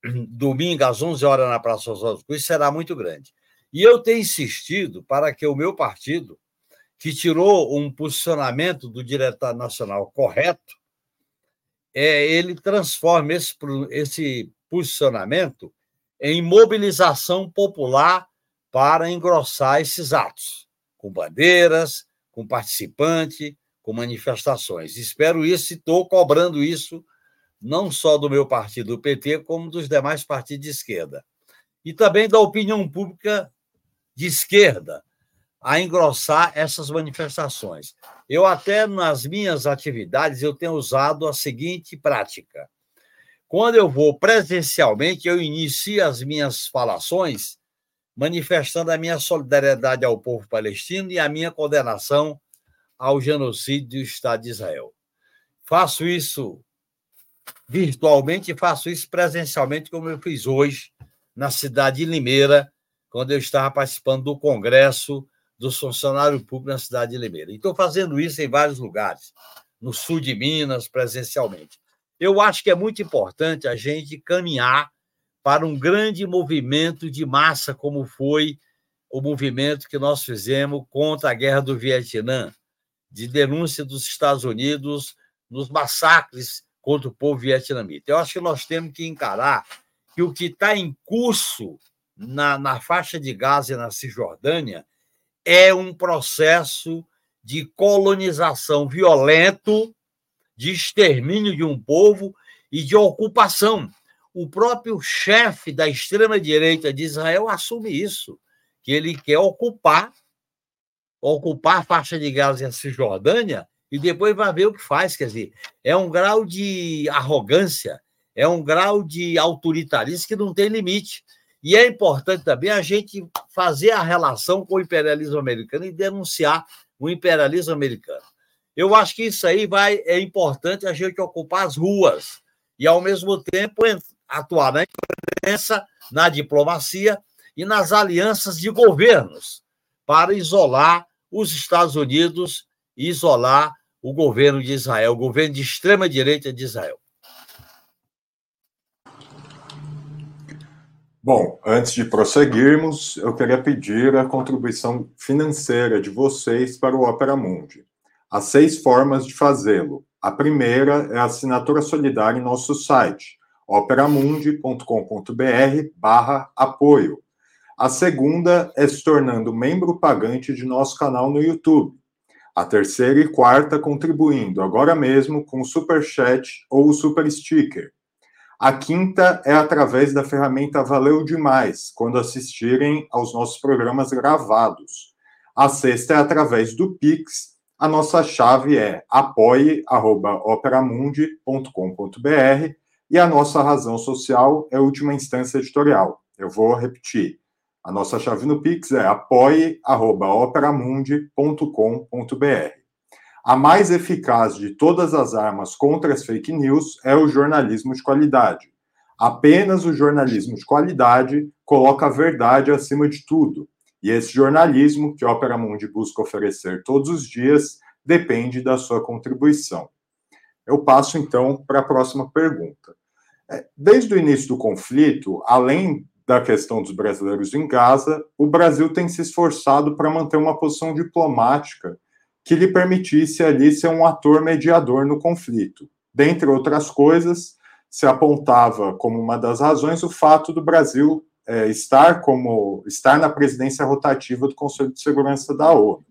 domingo, às 11 horas, na Praça Oswaldo Cruz, será muito grande. E eu tenho insistido para que o meu partido, que tirou um posicionamento do diretor nacional correto, é, ele transforme esse, esse posicionamento em mobilização popular para engrossar esses atos, com bandeiras, com participante, com manifestações. Espero isso e estou cobrando isso não só do meu partido, o PT, como dos demais partidos de esquerda. E também da opinião pública de esquerda a engrossar essas manifestações. Eu até nas minhas atividades eu tenho usado a seguinte prática. Quando eu vou presencialmente, eu inicio as minhas falações manifestando a minha solidariedade ao povo palestino e a minha condenação ao genocídio do Estado de Israel. Faço isso virtualmente e faço isso presencialmente, como eu fiz hoje na cidade de Limeira, quando eu estava participando do Congresso dos Funcionários Públicos na cidade de Limeira. Estou fazendo isso em vários lugares, no sul de Minas, presencialmente. Eu acho que é muito importante a gente caminhar para um grande movimento de massa, como foi o movimento que nós fizemos contra a guerra do Vietnã, de denúncia dos Estados Unidos nos massacres contra o povo vietnamita. Eu acho que nós temos que encarar que o que está em curso na, na faixa de Gaza e na Cisjordânia é um processo de colonização violento, de extermínio de um povo e de ocupação. O próprio chefe da extrema-direita de Israel assume isso, que ele quer ocupar ocupar a faixa de Gaza e a Cisjordânia e depois vai ver o que faz. Quer dizer, é um grau de arrogância, é um grau de autoritarismo que não tem limite. E é importante também a gente fazer a relação com o imperialismo americano e denunciar o imperialismo americano. Eu acho que isso aí vai é importante a gente ocupar as ruas e ao mesmo tempo atuar na imprensa, na diplomacia e nas alianças de governos para isolar os Estados Unidos e isolar o governo de Israel, o governo de extrema direita de Israel. Bom, antes de prosseguirmos, eu queria pedir a contribuição financeira de vocês para o Opera Mundi. Há seis formas de fazê-lo. A primeira é a assinatura solidária em nosso site, operamundi.com.br barra apoio. A segunda é se tornando membro pagante de nosso canal no YouTube. A terceira e quarta contribuindo agora mesmo com o Super Chat ou o Super Sticker. A quinta é através da ferramenta Valeu Demais, quando assistirem aos nossos programas gravados. A sexta é através do Pix. A nossa chave é apoie.operamundi.com.br e a nossa razão social é última instância editorial. Eu vou repetir. A nossa chave no Pix é apoie.operamundi.com.br. A mais eficaz de todas as armas contra as fake news é o jornalismo de qualidade. Apenas o jornalismo de qualidade coloca a verdade acima de tudo. E esse jornalismo que a Opera Mundi busca oferecer todos os dias depende da sua contribuição. Eu passo então para a próxima pergunta. É, desde o início do conflito, além da questão dos brasileiros em Gaza, o Brasil tem se esforçado para manter uma posição diplomática que lhe permitisse ali ser um ator mediador no conflito. Dentre outras coisas, se apontava como uma das razões o fato do Brasil é, estar como estar na presidência rotativa do Conselho de Segurança da ONU.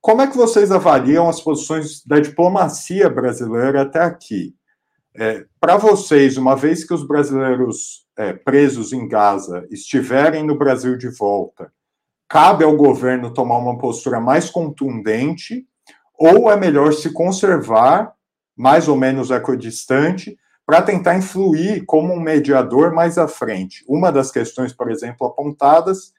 como é que vocês avaliam as posições da diplomacia brasileira até aqui? É, Para vocês, uma vez que os brasileiros é, presos em Gaza estiverem no Brasil de volta, cabe ao governo tomar uma postura mais contundente ou é melhor se conservar, mais ou menos equidistante, para tentar influir como um mediador mais à frente? Uma das questões, por exemplo, apontadas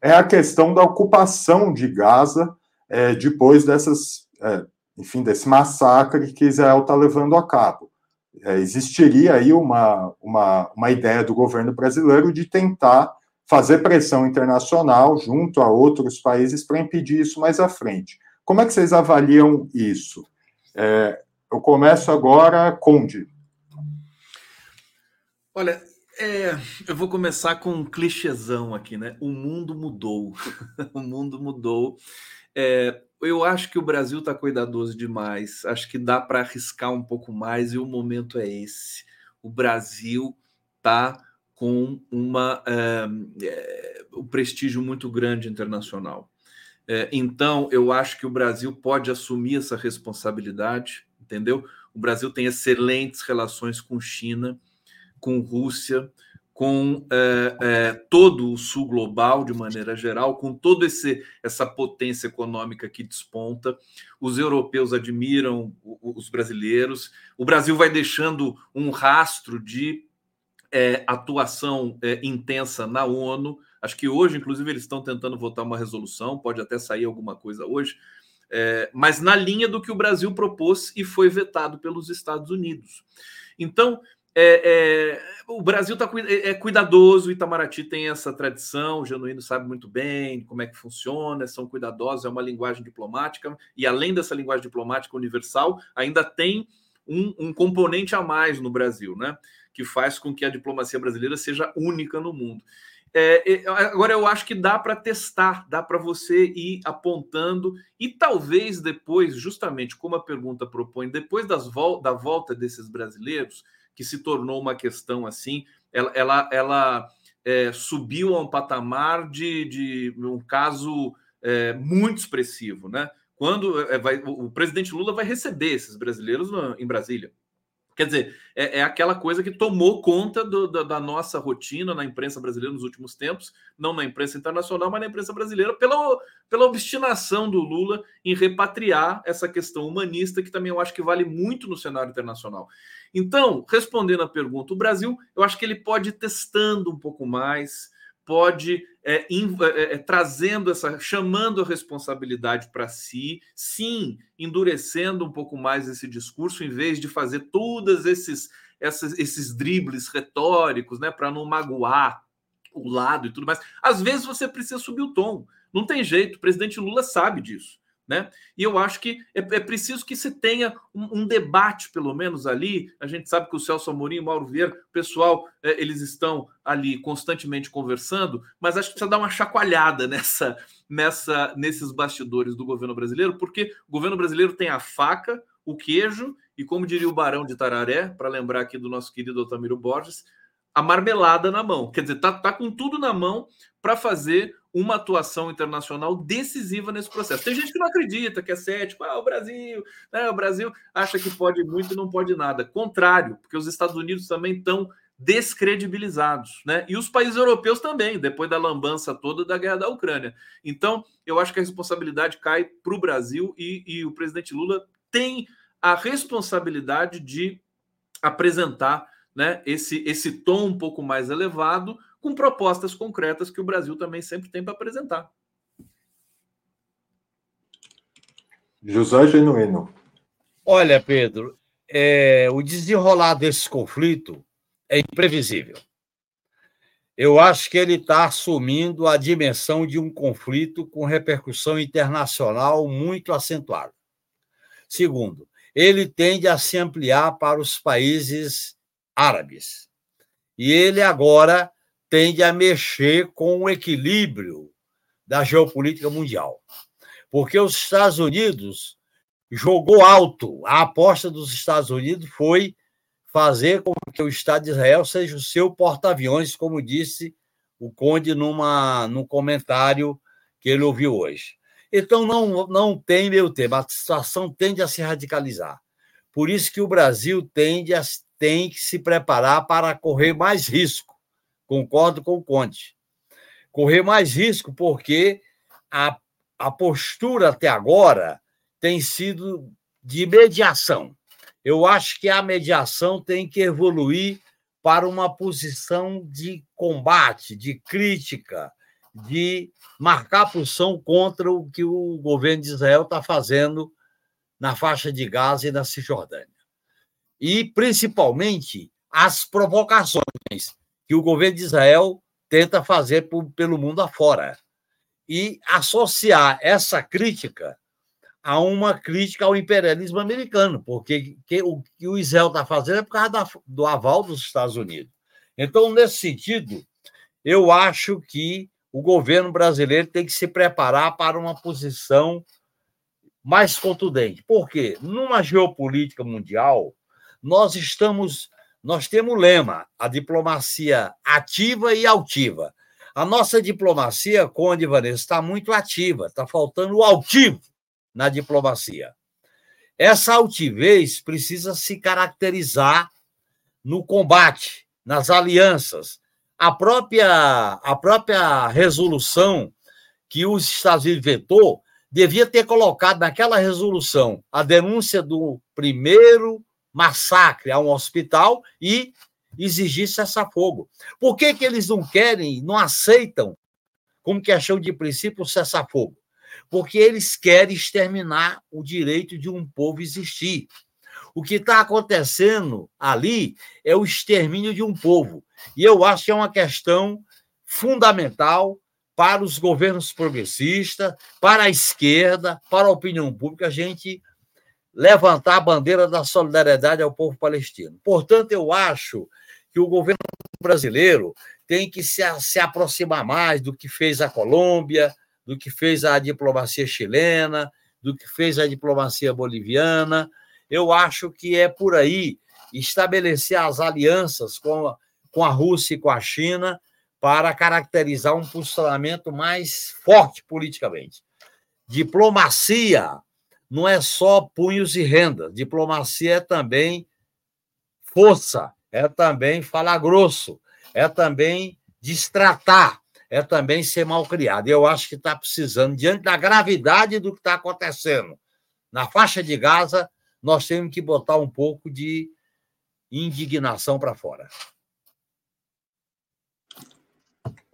é a questão da ocupação de Gaza é, depois dessas, é, enfim, desse massacre que Israel está levando a cabo. É, existiria aí uma, uma, uma ideia do governo brasileiro de tentar fazer pressão internacional junto a outros países para impedir isso mais à frente. Como é que vocês avaliam isso? É, eu começo agora, Conde. Olha, é, eu vou começar com um clichêzão aqui, né? O mundo mudou. o mundo mudou. É, eu acho que o Brasil está cuidadoso demais. Acho que dá para arriscar um pouco mais e o momento é esse. O Brasil está com uma, é, um prestígio muito grande internacional. É, então, eu acho que o Brasil pode assumir essa responsabilidade, entendeu? O Brasil tem excelentes relações com China, com Rússia, com é, é, todo o sul global de maneira geral, com toda essa potência econômica que desponta. Os europeus admiram os brasileiros. O Brasil vai deixando um rastro de é, atuação é, intensa na ONU. Acho que hoje, inclusive, eles estão tentando votar uma resolução, pode até sair alguma coisa hoje, é, mas na linha do que o Brasil propôs e foi vetado pelos Estados Unidos. Então, é, é, o Brasil tá, é, é cuidadoso, o Itamaraty tem essa tradição, o Genuíno sabe muito bem como é que funciona, são cuidadosos, é uma linguagem diplomática, e além dessa linguagem diplomática universal, ainda tem um, um componente a mais no Brasil, né? Que faz com que a diplomacia brasileira seja única no mundo. É, é agora eu acho que dá para testar, dá para você ir apontando e talvez depois, justamente como a pergunta propõe, depois das vol da volta desses brasileiros, que se tornou uma questão assim, ela, ela, ela é, subiu a um patamar de, de um caso é, muito expressivo, né? Quando é, vai, o presidente Lula vai receber esses brasileiros no, em Brasília. Quer dizer, é, é, aquela coisa que tomou conta do, da, da, nossa rotina na imprensa brasileira nos últimos tempos, não na imprensa internacional, mas na imprensa brasileira, pela, pela obstinação do Lula em repatriar essa questão humanista, que também eu acho que vale muito no cenário internacional. Então, respondendo à pergunta, o Brasil, eu acho que ele pode ir testando um pouco mais, pode é, in, é, é, trazendo essa, chamando a responsabilidade para si, sim, endurecendo um pouco mais esse discurso, em vez de fazer todos esses, esses, esses dribles retóricos, né, para não magoar o lado e tudo mais. Às vezes você precisa subir o tom, não tem jeito, o presidente Lula sabe disso. Né? E eu acho que é, é preciso que se tenha um, um, debate, pelo menos ali. A gente sabe que o Celso Amorim o Mauro Vieira, o pessoal, é, eles estão ali constantemente conversando, mas acho que precisa dar uma chacoalhada nessa, nessa, nesses bastidores do governo brasileiro, porque o governo brasileiro tem a faca, o queijo e, como diria o Barão de Tararé, para lembrar aqui do nosso querido Otamiro Borges, a marmelada na mão. Quer dizer, tá, tá com tudo na mão para fazer uma atuação internacional decisiva nesse processo. Tem gente que não acredita, que é cético, ah, o Brasil, né, o Brasil acha que pode muito e não pode nada. Contrário, porque os Estados Unidos também estão descredibilizados, né? E os países europeus também, depois da lambança toda da guerra da Ucrânia. Então, eu acho que a responsabilidade cai para o Brasil e, e o presidente Lula tem a responsabilidade de apresentar né, esse, esse tom um pouco mais elevado com propostas concretas que o Brasil também sempre tem para apresentar. José Genuíno. Olha, Pedro, é, o desenrolar desse conflito é imprevisível. Eu acho que ele está assumindo a dimensão de um conflito com repercussão internacional muito acentuada. Segundo, ele tende a se ampliar para os países árabes. E ele agora tende a mexer com o equilíbrio da geopolítica mundial. Porque os Estados Unidos jogou alto. A aposta dos Estados Unidos foi fazer com que o Estado de Israel seja o seu porta-aviões, como disse o Conde numa, num comentário que ele ouviu hoje. Então, não, não tem meio termo, a situação tende a se radicalizar. Por isso que o Brasil tende a, tem que se preparar para correr mais risco. Concordo com o Conte. Correr mais risco porque a, a postura até agora tem sido de mediação. Eu acho que a mediação tem que evoluir para uma posição de combate, de crítica, de marcar posição contra o que o governo de Israel está fazendo na faixa de Gaza e na Cisjordânia. E, principalmente, as provocações que o governo de Israel tenta fazer pelo mundo afora. E associar essa crítica a uma crítica ao imperialismo americano, porque que, o que o Israel está fazendo é por causa da, do aval dos Estados Unidos. Então, nesse sentido, eu acho que o governo brasileiro tem que se preparar para uma posição mais contundente. Por quê? Numa geopolítica mundial, nós estamos, nós temos lema, a diplomacia ativa e altiva. A nossa diplomacia, Conde Vanessa, está muito ativa, está faltando o altivo na diplomacia. Essa altivez precisa se caracterizar no combate, nas alianças. A própria, a própria resolução que os Estados Unidos vetou devia ter colocado naquela resolução a denúncia do primeiro massacre a um hospital e exigir cessar-fogo. Por que, que eles não querem, não aceitam, como questão de princípio, cessar-fogo? porque eles querem exterminar o direito de um povo existir. O que está acontecendo ali é o extermínio de um povo. E eu acho que é uma questão fundamental para os governos progressistas, para a esquerda, para a opinião pública, a gente levantar a bandeira da solidariedade ao povo palestino. Portanto, eu acho que o governo brasileiro tem que se, se aproximar mais do que fez a Colômbia, do que fez a diplomacia chilena, do que fez a diplomacia boliviana. Eu acho que é por aí estabelecer as alianças com a, com a Rússia e com a China para caracterizar um posicionamento mais forte politicamente. Diplomacia não é só punhos e renda, diplomacia é também força, é também falar grosso, é também destratar, é também ser mal criado. Eu acho que está precisando, diante da gravidade do que está acontecendo na faixa de Gaza, nós temos que botar um pouco de indignação para fora.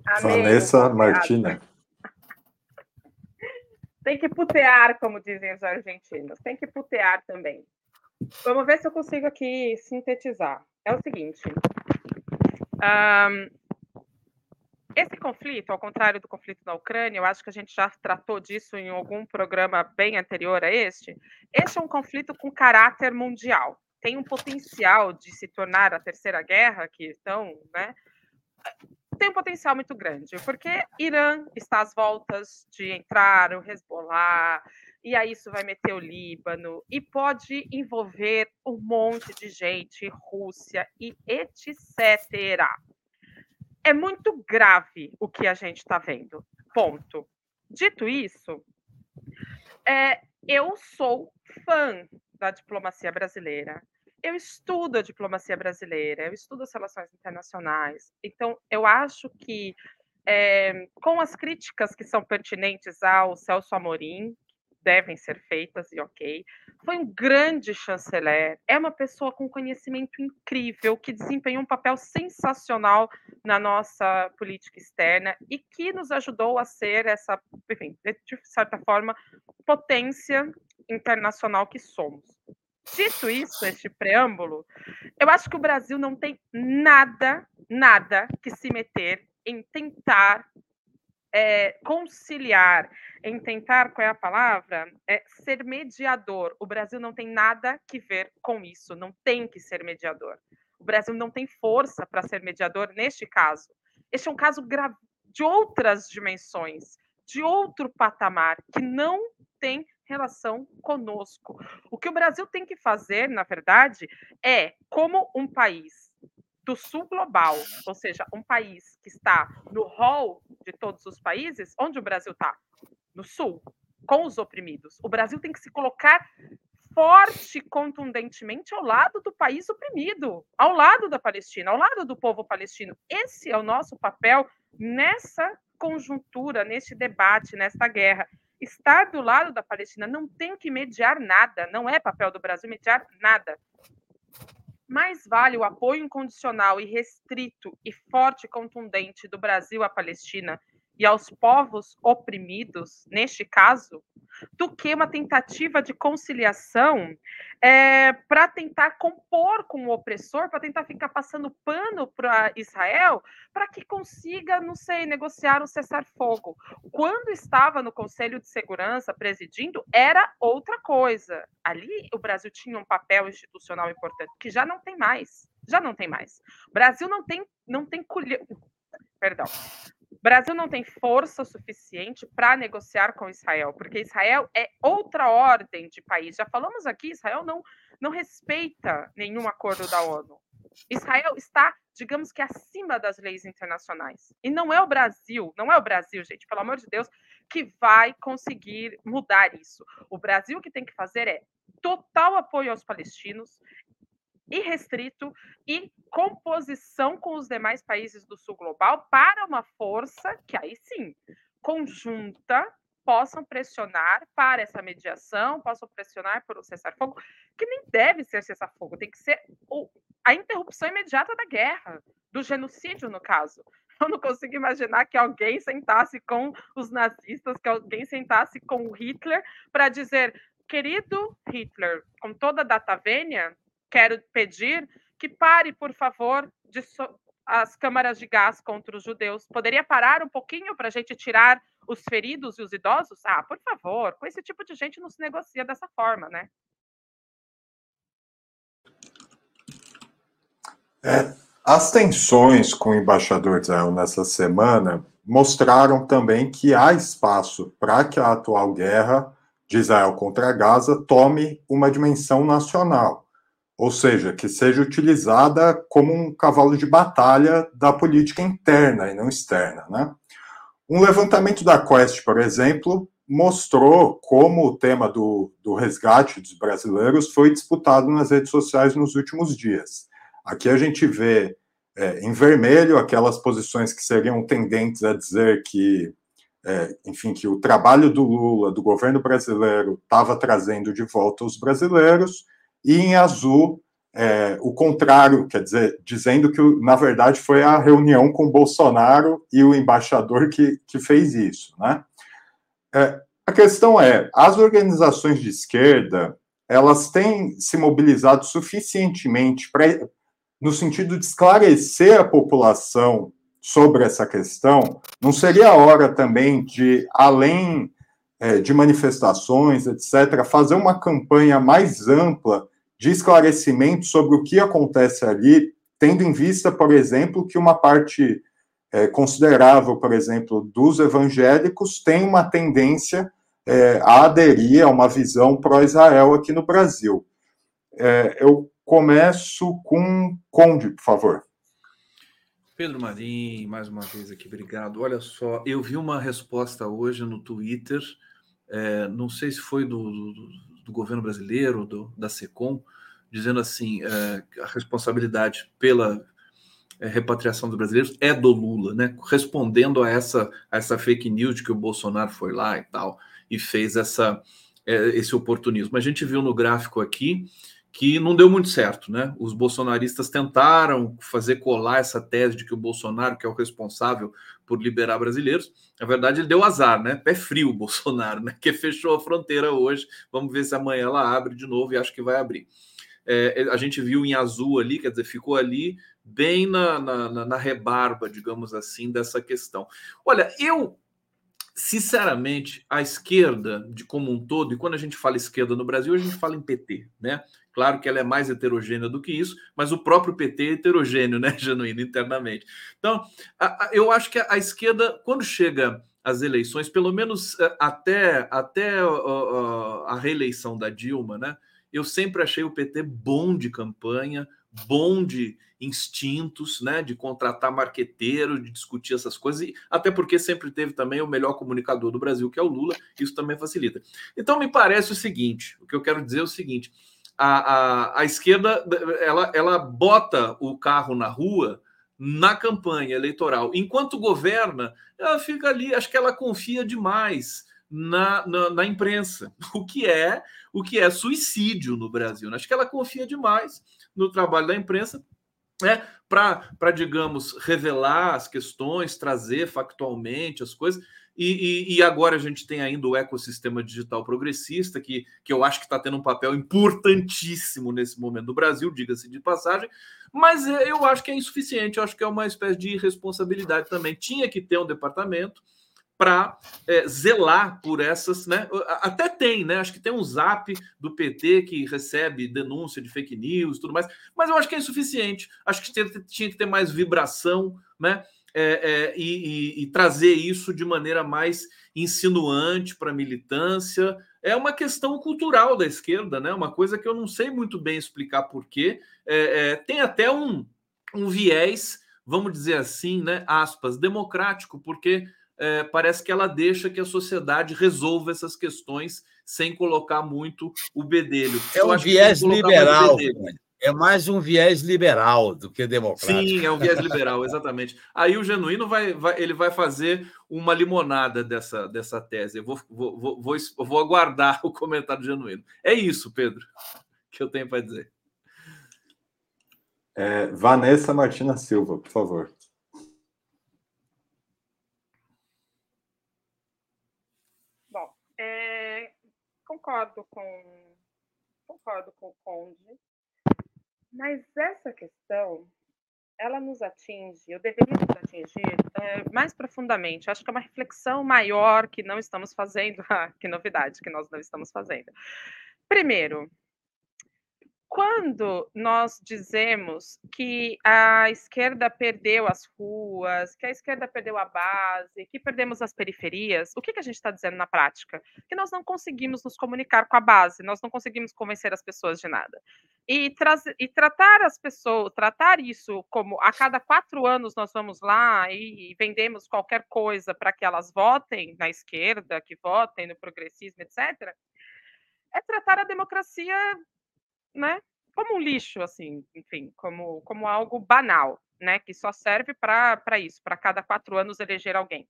Amém. Vanessa Martina. Tem que putear, como dizem os argentinos. Tem que putear também. Vamos ver se eu consigo aqui sintetizar. É o seguinte. Um, esse conflito, ao contrário do conflito na Ucrânia, eu acho que a gente já tratou disso em algum programa bem anterior a este. Este é um conflito com caráter mundial. Tem um potencial de se tornar a terceira guerra, que estão, né? Tem um potencial muito grande, porque Irã está às voltas de entrar, o Hezbollah, e aí isso vai meter o Líbano, e pode envolver um monte de gente, Rússia e etc é muito grave o que a gente está vendo. Ponto. Dito isso, é, eu sou fã da diplomacia brasileira. Eu estudo a diplomacia brasileira, eu estudo as relações internacionais. Então, eu acho que, é, com as críticas que são pertinentes ao Celso Amorim, devem ser feitas e ok. Foi um grande chanceler, é uma pessoa com conhecimento incrível, que desempenhou um papel sensacional na nossa política externa e que nos ajudou a ser essa, enfim, de certa forma, potência internacional que somos. Dito isso, este preâmbulo, eu acho que o Brasil não tem nada, nada que se meter em tentar é, conciliar, em tentar, qual é a palavra? É ser mediador. O Brasil não tem nada que ver com isso, não tem que ser mediador. O Brasil não tem força para ser mediador neste caso. Este é um caso de outras dimensões, de outro patamar, que não tem relação conosco. O que o Brasil tem que fazer, na verdade, é, como um país do sul global, ou seja, um país que está no hall de todos os países, onde o Brasil está? No sul. com os oprimidos. O Brasil tem que se colocar forte, contundentemente ao lado do país oprimido, ao lado da Palestina, ao lado do povo palestino. Esse é o nosso papel nessa conjuntura, neste debate, nesta guerra. Estar do lado da Palestina não tem que mediar nada, não é papel do Brasil mediar nada. Mais vale o apoio incondicional e restrito e forte e contundente do Brasil à Palestina e aos povos oprimidos, neste caso, do que uma tentativa de conciliação é, para tentar compor com o opressor, para tentar ficar passando pano para Israel, para que consiga, não sei, negociar um cessar-fogo. Quando estava no Conselho de Segurança presidindo, era outra coisa. Ali o Brasil tinha um papel institucional importante, que já não tem mais. Já não tem mais. O Brasil não tem, não tem colher. Perdão. Brasil não tem força suficiente para negociar com Israel, porque Israel é outra ordem de país. Já falamos aqui, Israel não, não respeita nenhum acordo da ONU. Israel está, digamos que, acima das leis internacionais. E não é o Brasil, não é o Brasil, gente, pelo amor de Deus, que vai conseguir mudar isso. O Brasil que tem que fazer é total apoio aos palestinos, irrestrito e composição com os demais países do sul global para uma força que aí sim, conjunta, possam pressionar para essa mediação, possam pressionar por um cessar-fogo, que nem deve ser cessar-fogo, tem que ser a interrupção imediata da guerra, do genocídio, no caso. Eu não consigo imaginar que alguém sentasse com os nazistas, que alguém sentasse com o Hitler para dizer, querido Hitler, com toda a data vênia, quero pedir que pare, por favor, de so as câmaras de gás contra os judeus. Poderia parar um pouquinho para a gente tirar os feridos e os idosos? Ah, por favor, com esse tipo de gente não se negocia dessa forma, né? É, as tensões com o embaixador Israel nessa semana mostraram também que há espaço para que a atual guerra de Israel contra Gaza tome uma dimensão nacional ou seja, que seja utilizada como um cavalo de batalha da política interna e não externa. Né? Um levantamento da Quest, por exemplo, mostrou como o tema do, do resgate dos brasileiros foi disputado nas redes sociais nos últimos dias. Aqui a gente vê é, em vermelho aquelas posições que seriam tendentes a dizer que, é, enfim, que o trabalho do Lula, do governo brasileiro, estava trazendo de volta os brasileiros, e em azul é, o contrário, quer dizer, dizendo que, na verdade, foi a reunião com Bolsonaro e o embaixador que, que fez isso. Né? É, a questão é, as organizações de esquerda, elas têm se mobilizado suficientemente pra, no sentido de esclarecer a população sobre essa questão, não seria a hora também de, além é, de manifestações, etc., fazer uma campanha mais ampla de esclarecimento sobre o que acontece ali, tendo em vista, por exemplo, que uma parte é, considerável, por exemplo, dos evangélicos tem uma tendência é, a aderir a uma visão pró-Israel aqui no Brasil. É, eu começo com Conde, por favor. Pedro Marim, mais uma vez aqui, obrigado. Olha só, eu vi uma resposta hoje no Twitter, é, não sei se foi do, do, do governo brasileiro, do, da SECOM, dizendo assim, é, a responsabilidade pela é, repatriação dos brasileiros é do Lula, né? Respondendo a essa, a essa fake news de que o Bolsonaro foi lá e tal, e fez essa, é, esse oportunismo. A gente viu no gráfico aqui que não deu muito certo, né? Os bolsonaristas tentaram fazer colar essa tese de que o Bolsonaro que é o responsável por liberar brasileiros. Na verdade, ele deu azar, né? Pé frio Bolsonaro, né? Que fechou a fronteira hoje. Vamos ver se amanhã ela abre de novo e acho que vai abrir. É, a gente viu em azul ali, quer dizer, ficou ali bem na, na, na rebarba, digamos assim, dessa questão. Olha, eu sinceramente, a esquerda, de como um todo, e quando a gente fala esquerda no Brasil, a gente fala em PT, né? Claro que ela é mais heterogênea do que isso, mas o próprio PT é heterogêneo, né, genuíno, internamente. Então, a, a, eu acho que a, a, esquerda, quando chega às eleições, pelo menos é, até, até a reeleição da Dilma, né? Eu sempre achei o PT bom de campanha, bom de, instintos, né, de contratar marqueteiro, de discutir essas coisas, e até porque sempre teve também o melhor comunicador do Brasil, que é o Lula, isso também facilita. Então, me parece o seguinte: o que eu quero dizer é o seguinte. A, a, a esquerda ela, ela bota o carro na rua na campanha eleitoral. Enquanto governa, ela fica ali, acho que ela confia demais na, na, na, imprensa, o que é o que é suicídio no Brasil. Né? Acho que ela confia demais no trabalho da imprensa né, para, digamos, revelar as questões, trazer factualmente as coisas. E, e, e, agora a gente tem ainda o ecossistema digital progressista, que, que eu acho que está tendo um papel importantíssimo nesse momento no Brasil, diga-se de passagem, mas é, eu acho que é insuficiente, eu acho que é uma espécie de irresponsabilidade também. Tinha que ter um departamento para é, zelar por essas, né? Até tem, né? Acho que tem um zap do PT que recebe denúncia de fake news e tudo mais, mas eu acho que é insuficiente. Acho que tinha que ter mais vibração, né? É, é, e, e, e, trazer isso de maneira mais insinuante para a militância. É uma questão cultural da esquerda, né? Uma coisa que eu não sei muito bem explicar porquê. É, é, tem até um, um viés, vamos dizer assim, né? Aspas, democrático, porque é, parece que ela deixa que a sociedade resolva essas questões sem colocar muito o bedelho. É um viés liberal. É mais um viés liberal do que democrático. Sim, é um viés liberal, exatamente. Aí o genuíno vai, vai, ele vai fazer uma limonada dessa, dessa tese. Eu vou, vou, vou, vou, vou aguardar o comentário do genuíno. É isso, Pedro, que eu tenho para dizer. É, Vanessa Martina Silva, por favor. concordo com concordo com o Conde, mas essa questão ela nos atinge, eu deveria nos atingir é, mais profundamente. Acho que é uma reflexão maior que não estamos fazendo. Que novidade que nós não estamos fazendo. Primeiro, quando nós dizemos que a esquerda perdeu as ruas, que a esquerda perdeu a base, que perdemos as periferias, o que, que a gente está dizendo na prática? Que nós não conseguimos nos comunicar com a base, nós não conseguimos convencer as pessoas de nada. E, e tratar as pessoas, tratar isso como a cada quatro anos nós vamos lá e, e vendemos qualquer coisa para que elas votem na esquerda, que votem no progressismo, etc., é tratar a democracia né, como um lixo, assim, enfim, como, como algo banal, né, que só serve para isso, para cada quatro anos eleger alguém.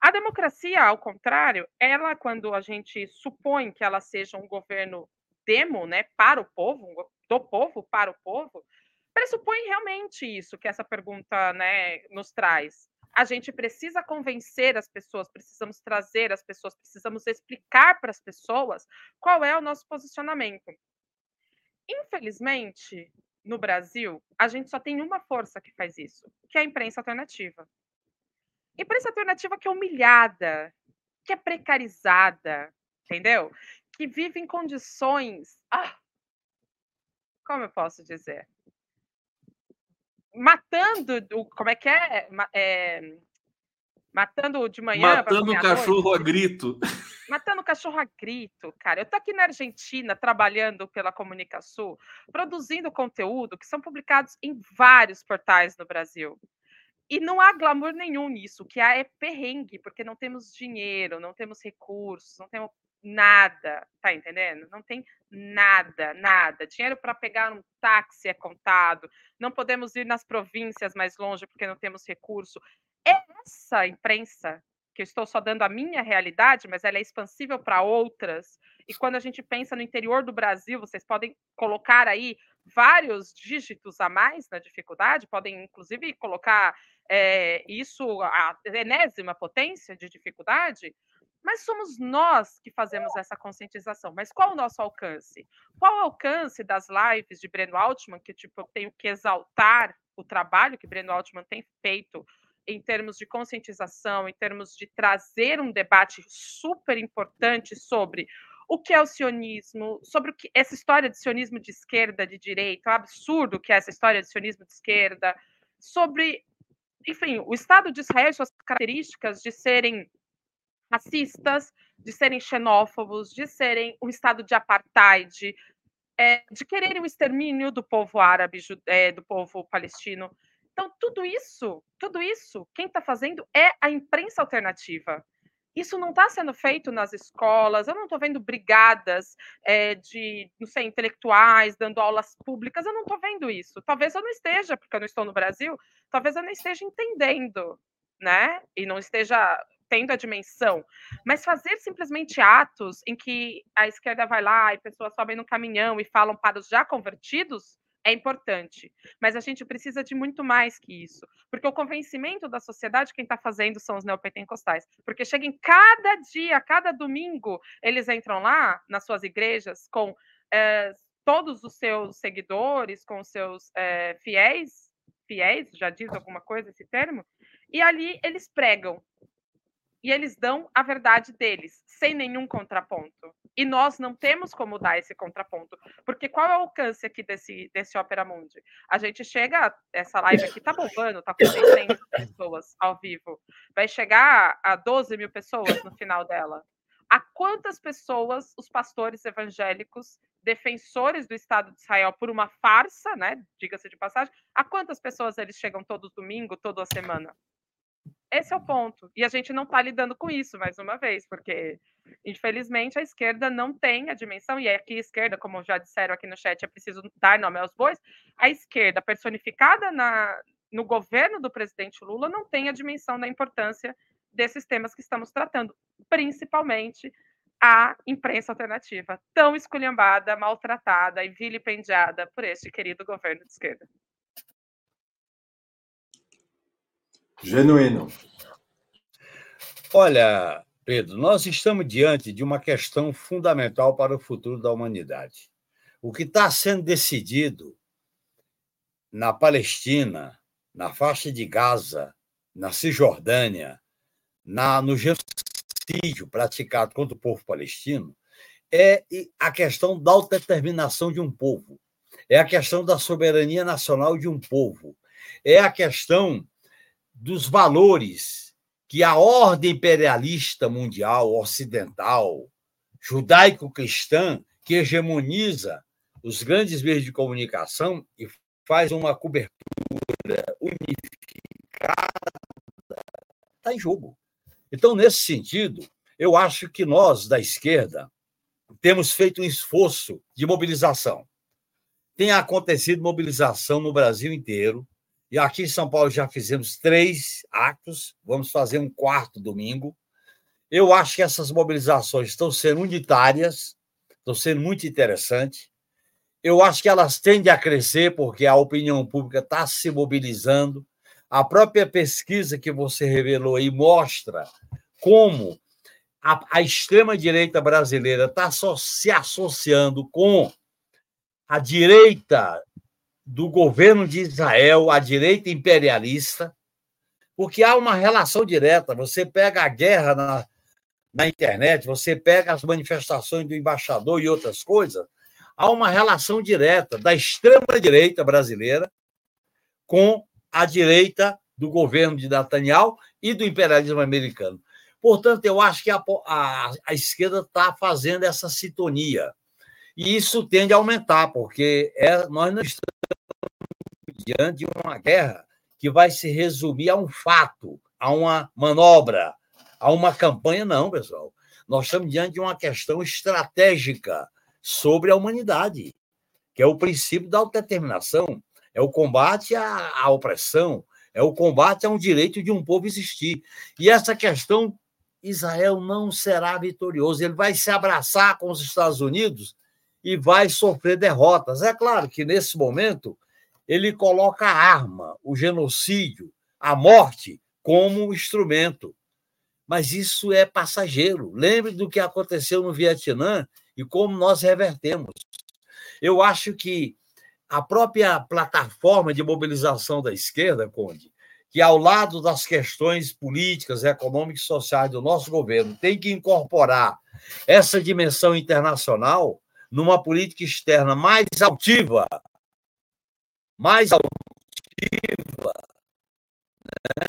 A democracia, ao contrário, ela, quando a gente supõe que ela seja um governo demo, né, para o povo, do povo para o povo, pressupõe realmente isso que essa pergunta, né, nos traz. A gente precisa convencer as pessoas, precisamos trazer as pessoas, precisamos explicar para as pessoas qual é o nosso posicionamento. Infelizmente, no Brasil, a gente só tem uma força que faz isso, que é a imprensa alternativa. Imprensa alternativa que é humilhada, que é precarizada, entendeu? Que vive em condições. Ah, como eu posso dizer? Matando. Como é que é? é Matando de manhã. Matando o cachorro a grito. Matando cachorro a grito, cara. Eu tô aqui na Argentina trabalhando pela Comunicação, produzindo conteúdo que são publicados em vários portais no Brasil. E não há glamour nenhum nisso. O que há é perrengue, porque não temos dinheiro, não temos recursos, não temos nada, tá entendendo? Não tem nada, nada. Dinheiro para pegar um táxi é contado, não podemos ir nas províncias mais longe porque não temos recurso essa imprensa, que eu estou só dando a minha realidade, mas ela é expansível para outras, e quando a gente pensa no interior do Brasil, vocês podem colocar aí vários dígitos a mais na dificuldade, podem inclusive colocar é, isso a enésima potência de dificuldade, mas somos nós que fazemos essa conscientização. Mas qual o nosso alcance? Qual o alcance das lives de Breno Altman, que tipo, eu tenho que exaltar o trabalho que Breno Altman tem feito em termos de conscientização, em termos de trazer um debate super importante sobre o que é o sionismo, sobre o que essa história de sionismo de esquerda, de direita, o absurdo que é essa história de sionismo de esquerda, sobre, enfim, o Estado de Israel e suas características de serem racistas, de serem xenófobos, de serem um Estado de apartheid, é, de quererem o extermínio do povo árabe, é, do povo palestino. Então, tudo isso, tudo isso, quem está fazendo é a imprensa alternativa. Isso não está sendo feito nas escolas, eu não estou vendo brigadas é, de, não sei, intelectuais dando aulas públicas, eu não estou vendo isso. Talvez eu não esteja, porque eu não estou no Brasil, talvez eu não esteja entendendo, né? E não esteja tendo a dimensão, mas fazer simplesmente atos em que a esquerda vai lá e pessoas sobem no caminhão e falam para os já convertidos é importante, mas a gente precisa de muito mais que isso, porque o convencimento da sociedade quem está fazendo são os neopentecostais, porque chega em cada dia, cada domingo, eles entram lá nas suas igrejas com é, todos os seus seguidores, com os seus é, fiéis, fiéis, já diz alguma coisa esse termo, e ali eles pregam e eles dão a verdade deles, sem nenhum contraponto. E nós não temos como dar esse contraponto, porque qual é o alcance aqui desse, desse Opera Mundi? A gente chega, essa live aqui tá bombando, tá com 600 pessoas ao vivo, vai chegar a 12 mil pessoas no final dela. A quantas pessoas os pastores evangélicos, defensores do Estado de Israel por uma farsa, né, diga-se de passagem, a quantas pessoas eles chegam todo domingo, toda semana? Esse é o ponto. E a gente não está lidando com isso, mais uma vez, porque, infelizmente, a esquerda não tem a dimensão, e aqui a esquerda, como já disseram aqui no chat, é preciso dar nome aos bois, a esquerda personificada na, no governo do presidente Lula não tem a dimensão da importância desses temas que estamos tratando, principalmente a imprensa alternativa, tão esculhambada, maltratada e vilipendiada por este querido governo de esquerda. Genuíno. Olha, Pedro, nós estamos diante de uma questão fundamental para o futuro da humanidade. O que está sendo decidido na Palestina, na faixa de Gaza, na Cisjordânia, na, no genocídio praticado contra o povo palestino, é a questão da autodeterminação de um povo, é a questão da soberania nacional de um povo, é a questão dos valores que a ordem imperialista mundial ocidental, judaico-cristã, que hegemoniza os grandes meios de comunicação e faz uma cobertura unificada, está em jogo. Então, nesse sentido, eu acho que nós, da esquerda, temos feito um esforço de mobilização. Tem acontecido mobilização no Brasil inteiro, e aqui em São Paulo já fizemos três atos, vamos fazer um quarto domingo. Eu acho que essas mobilizações estão sendo unitárias, estão sendo muito interessantes. Eu acho que elas tendem a crescer porque a opinião pública está se mobilizando. A própria pesquisa que você revelou aí mostra como a, a extrema-direita brasileira está se associando com a direita do governo de Israel, a direita imperialista, porque há uma relação direta. Você pega a guerra na, na internet, você pega as manifestações do embaixador e outras coisas, há uma relação direta da extrema-direita brasileira com a direita do governo de Netanyahu e do imperialismo americano. Portanto, eu acho que a, a, a esquerda está fazendo essa sintonia. E isso tende a aumentar, porque é, nós não estamos diante de uma guerra que vai se resumir a um fato, a uma manobra, a uma campanha, não, pessoal. Nós estamos diante de uma questão estratégica sobre a humanidade, que é o princípio da autodeterminação, é o combate à, à opressão, é o combate a um direito de um povo existir. E essa questão, Israel não será vitorioso, ele vai se abraçar com os Estados Unidos e vai sofrer derrotas. É claro que nesse momento ele coloca a arma, o genocídio, a morte como instrumento. Mas isso é passageiro. Lembre do que aconteceu no Vietnã e como nós revertemos. Eu acho que a própria plataforma de mobilização da esquerda, Conde, que ao lado das questões políticas, econômicas e sociais do nosso governo, tem que incorporar essa dimensão internacional numa política externa mais altiva, mais altiva, né?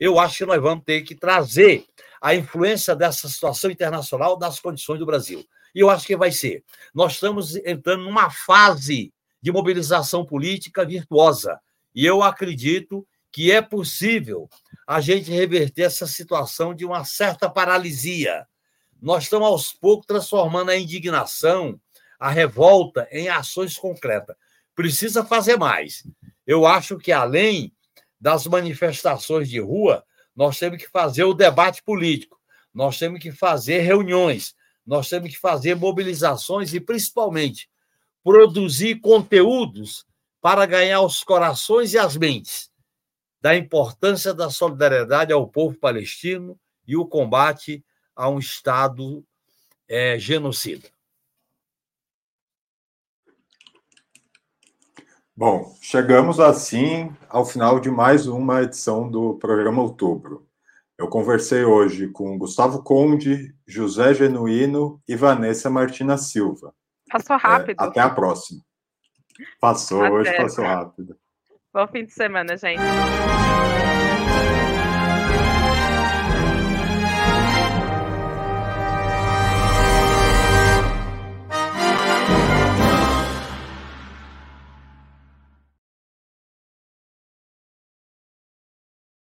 eu acho que nós vamos ter que trazer a influência dessa situação internacional das condições do Brasil. e eu acho que vai ser. Nós estamos entrando numa fase de mobilização política virtuosa, e eu acredito que é possível a gente reverter essa situação de uma certa paralisia. Nós estamos aos poucos transformando a indignação, a revolta em ações concretas. Precisa fazer mais. Eu acho que além das manifestações de rua, nós temos que fazer o debate político, nós temos que fazer reuniões, nós temos que fazer mobilizações e, principalmente, produzir conteúdos para ganhar os corações e as mentes da importância da solidariedade ao povo palestino e o combate a um Estado é, genocida. Bom, chegamos assim ao final de mais uma edição do programa Outubro. Eu conversei hoje com Gustavo Conde, José Genuíno e Vanessa Martina Silva. Passou rápido. É, até a próxima. Passou, até. hoje passou rápido. Bom fim de semana, gente.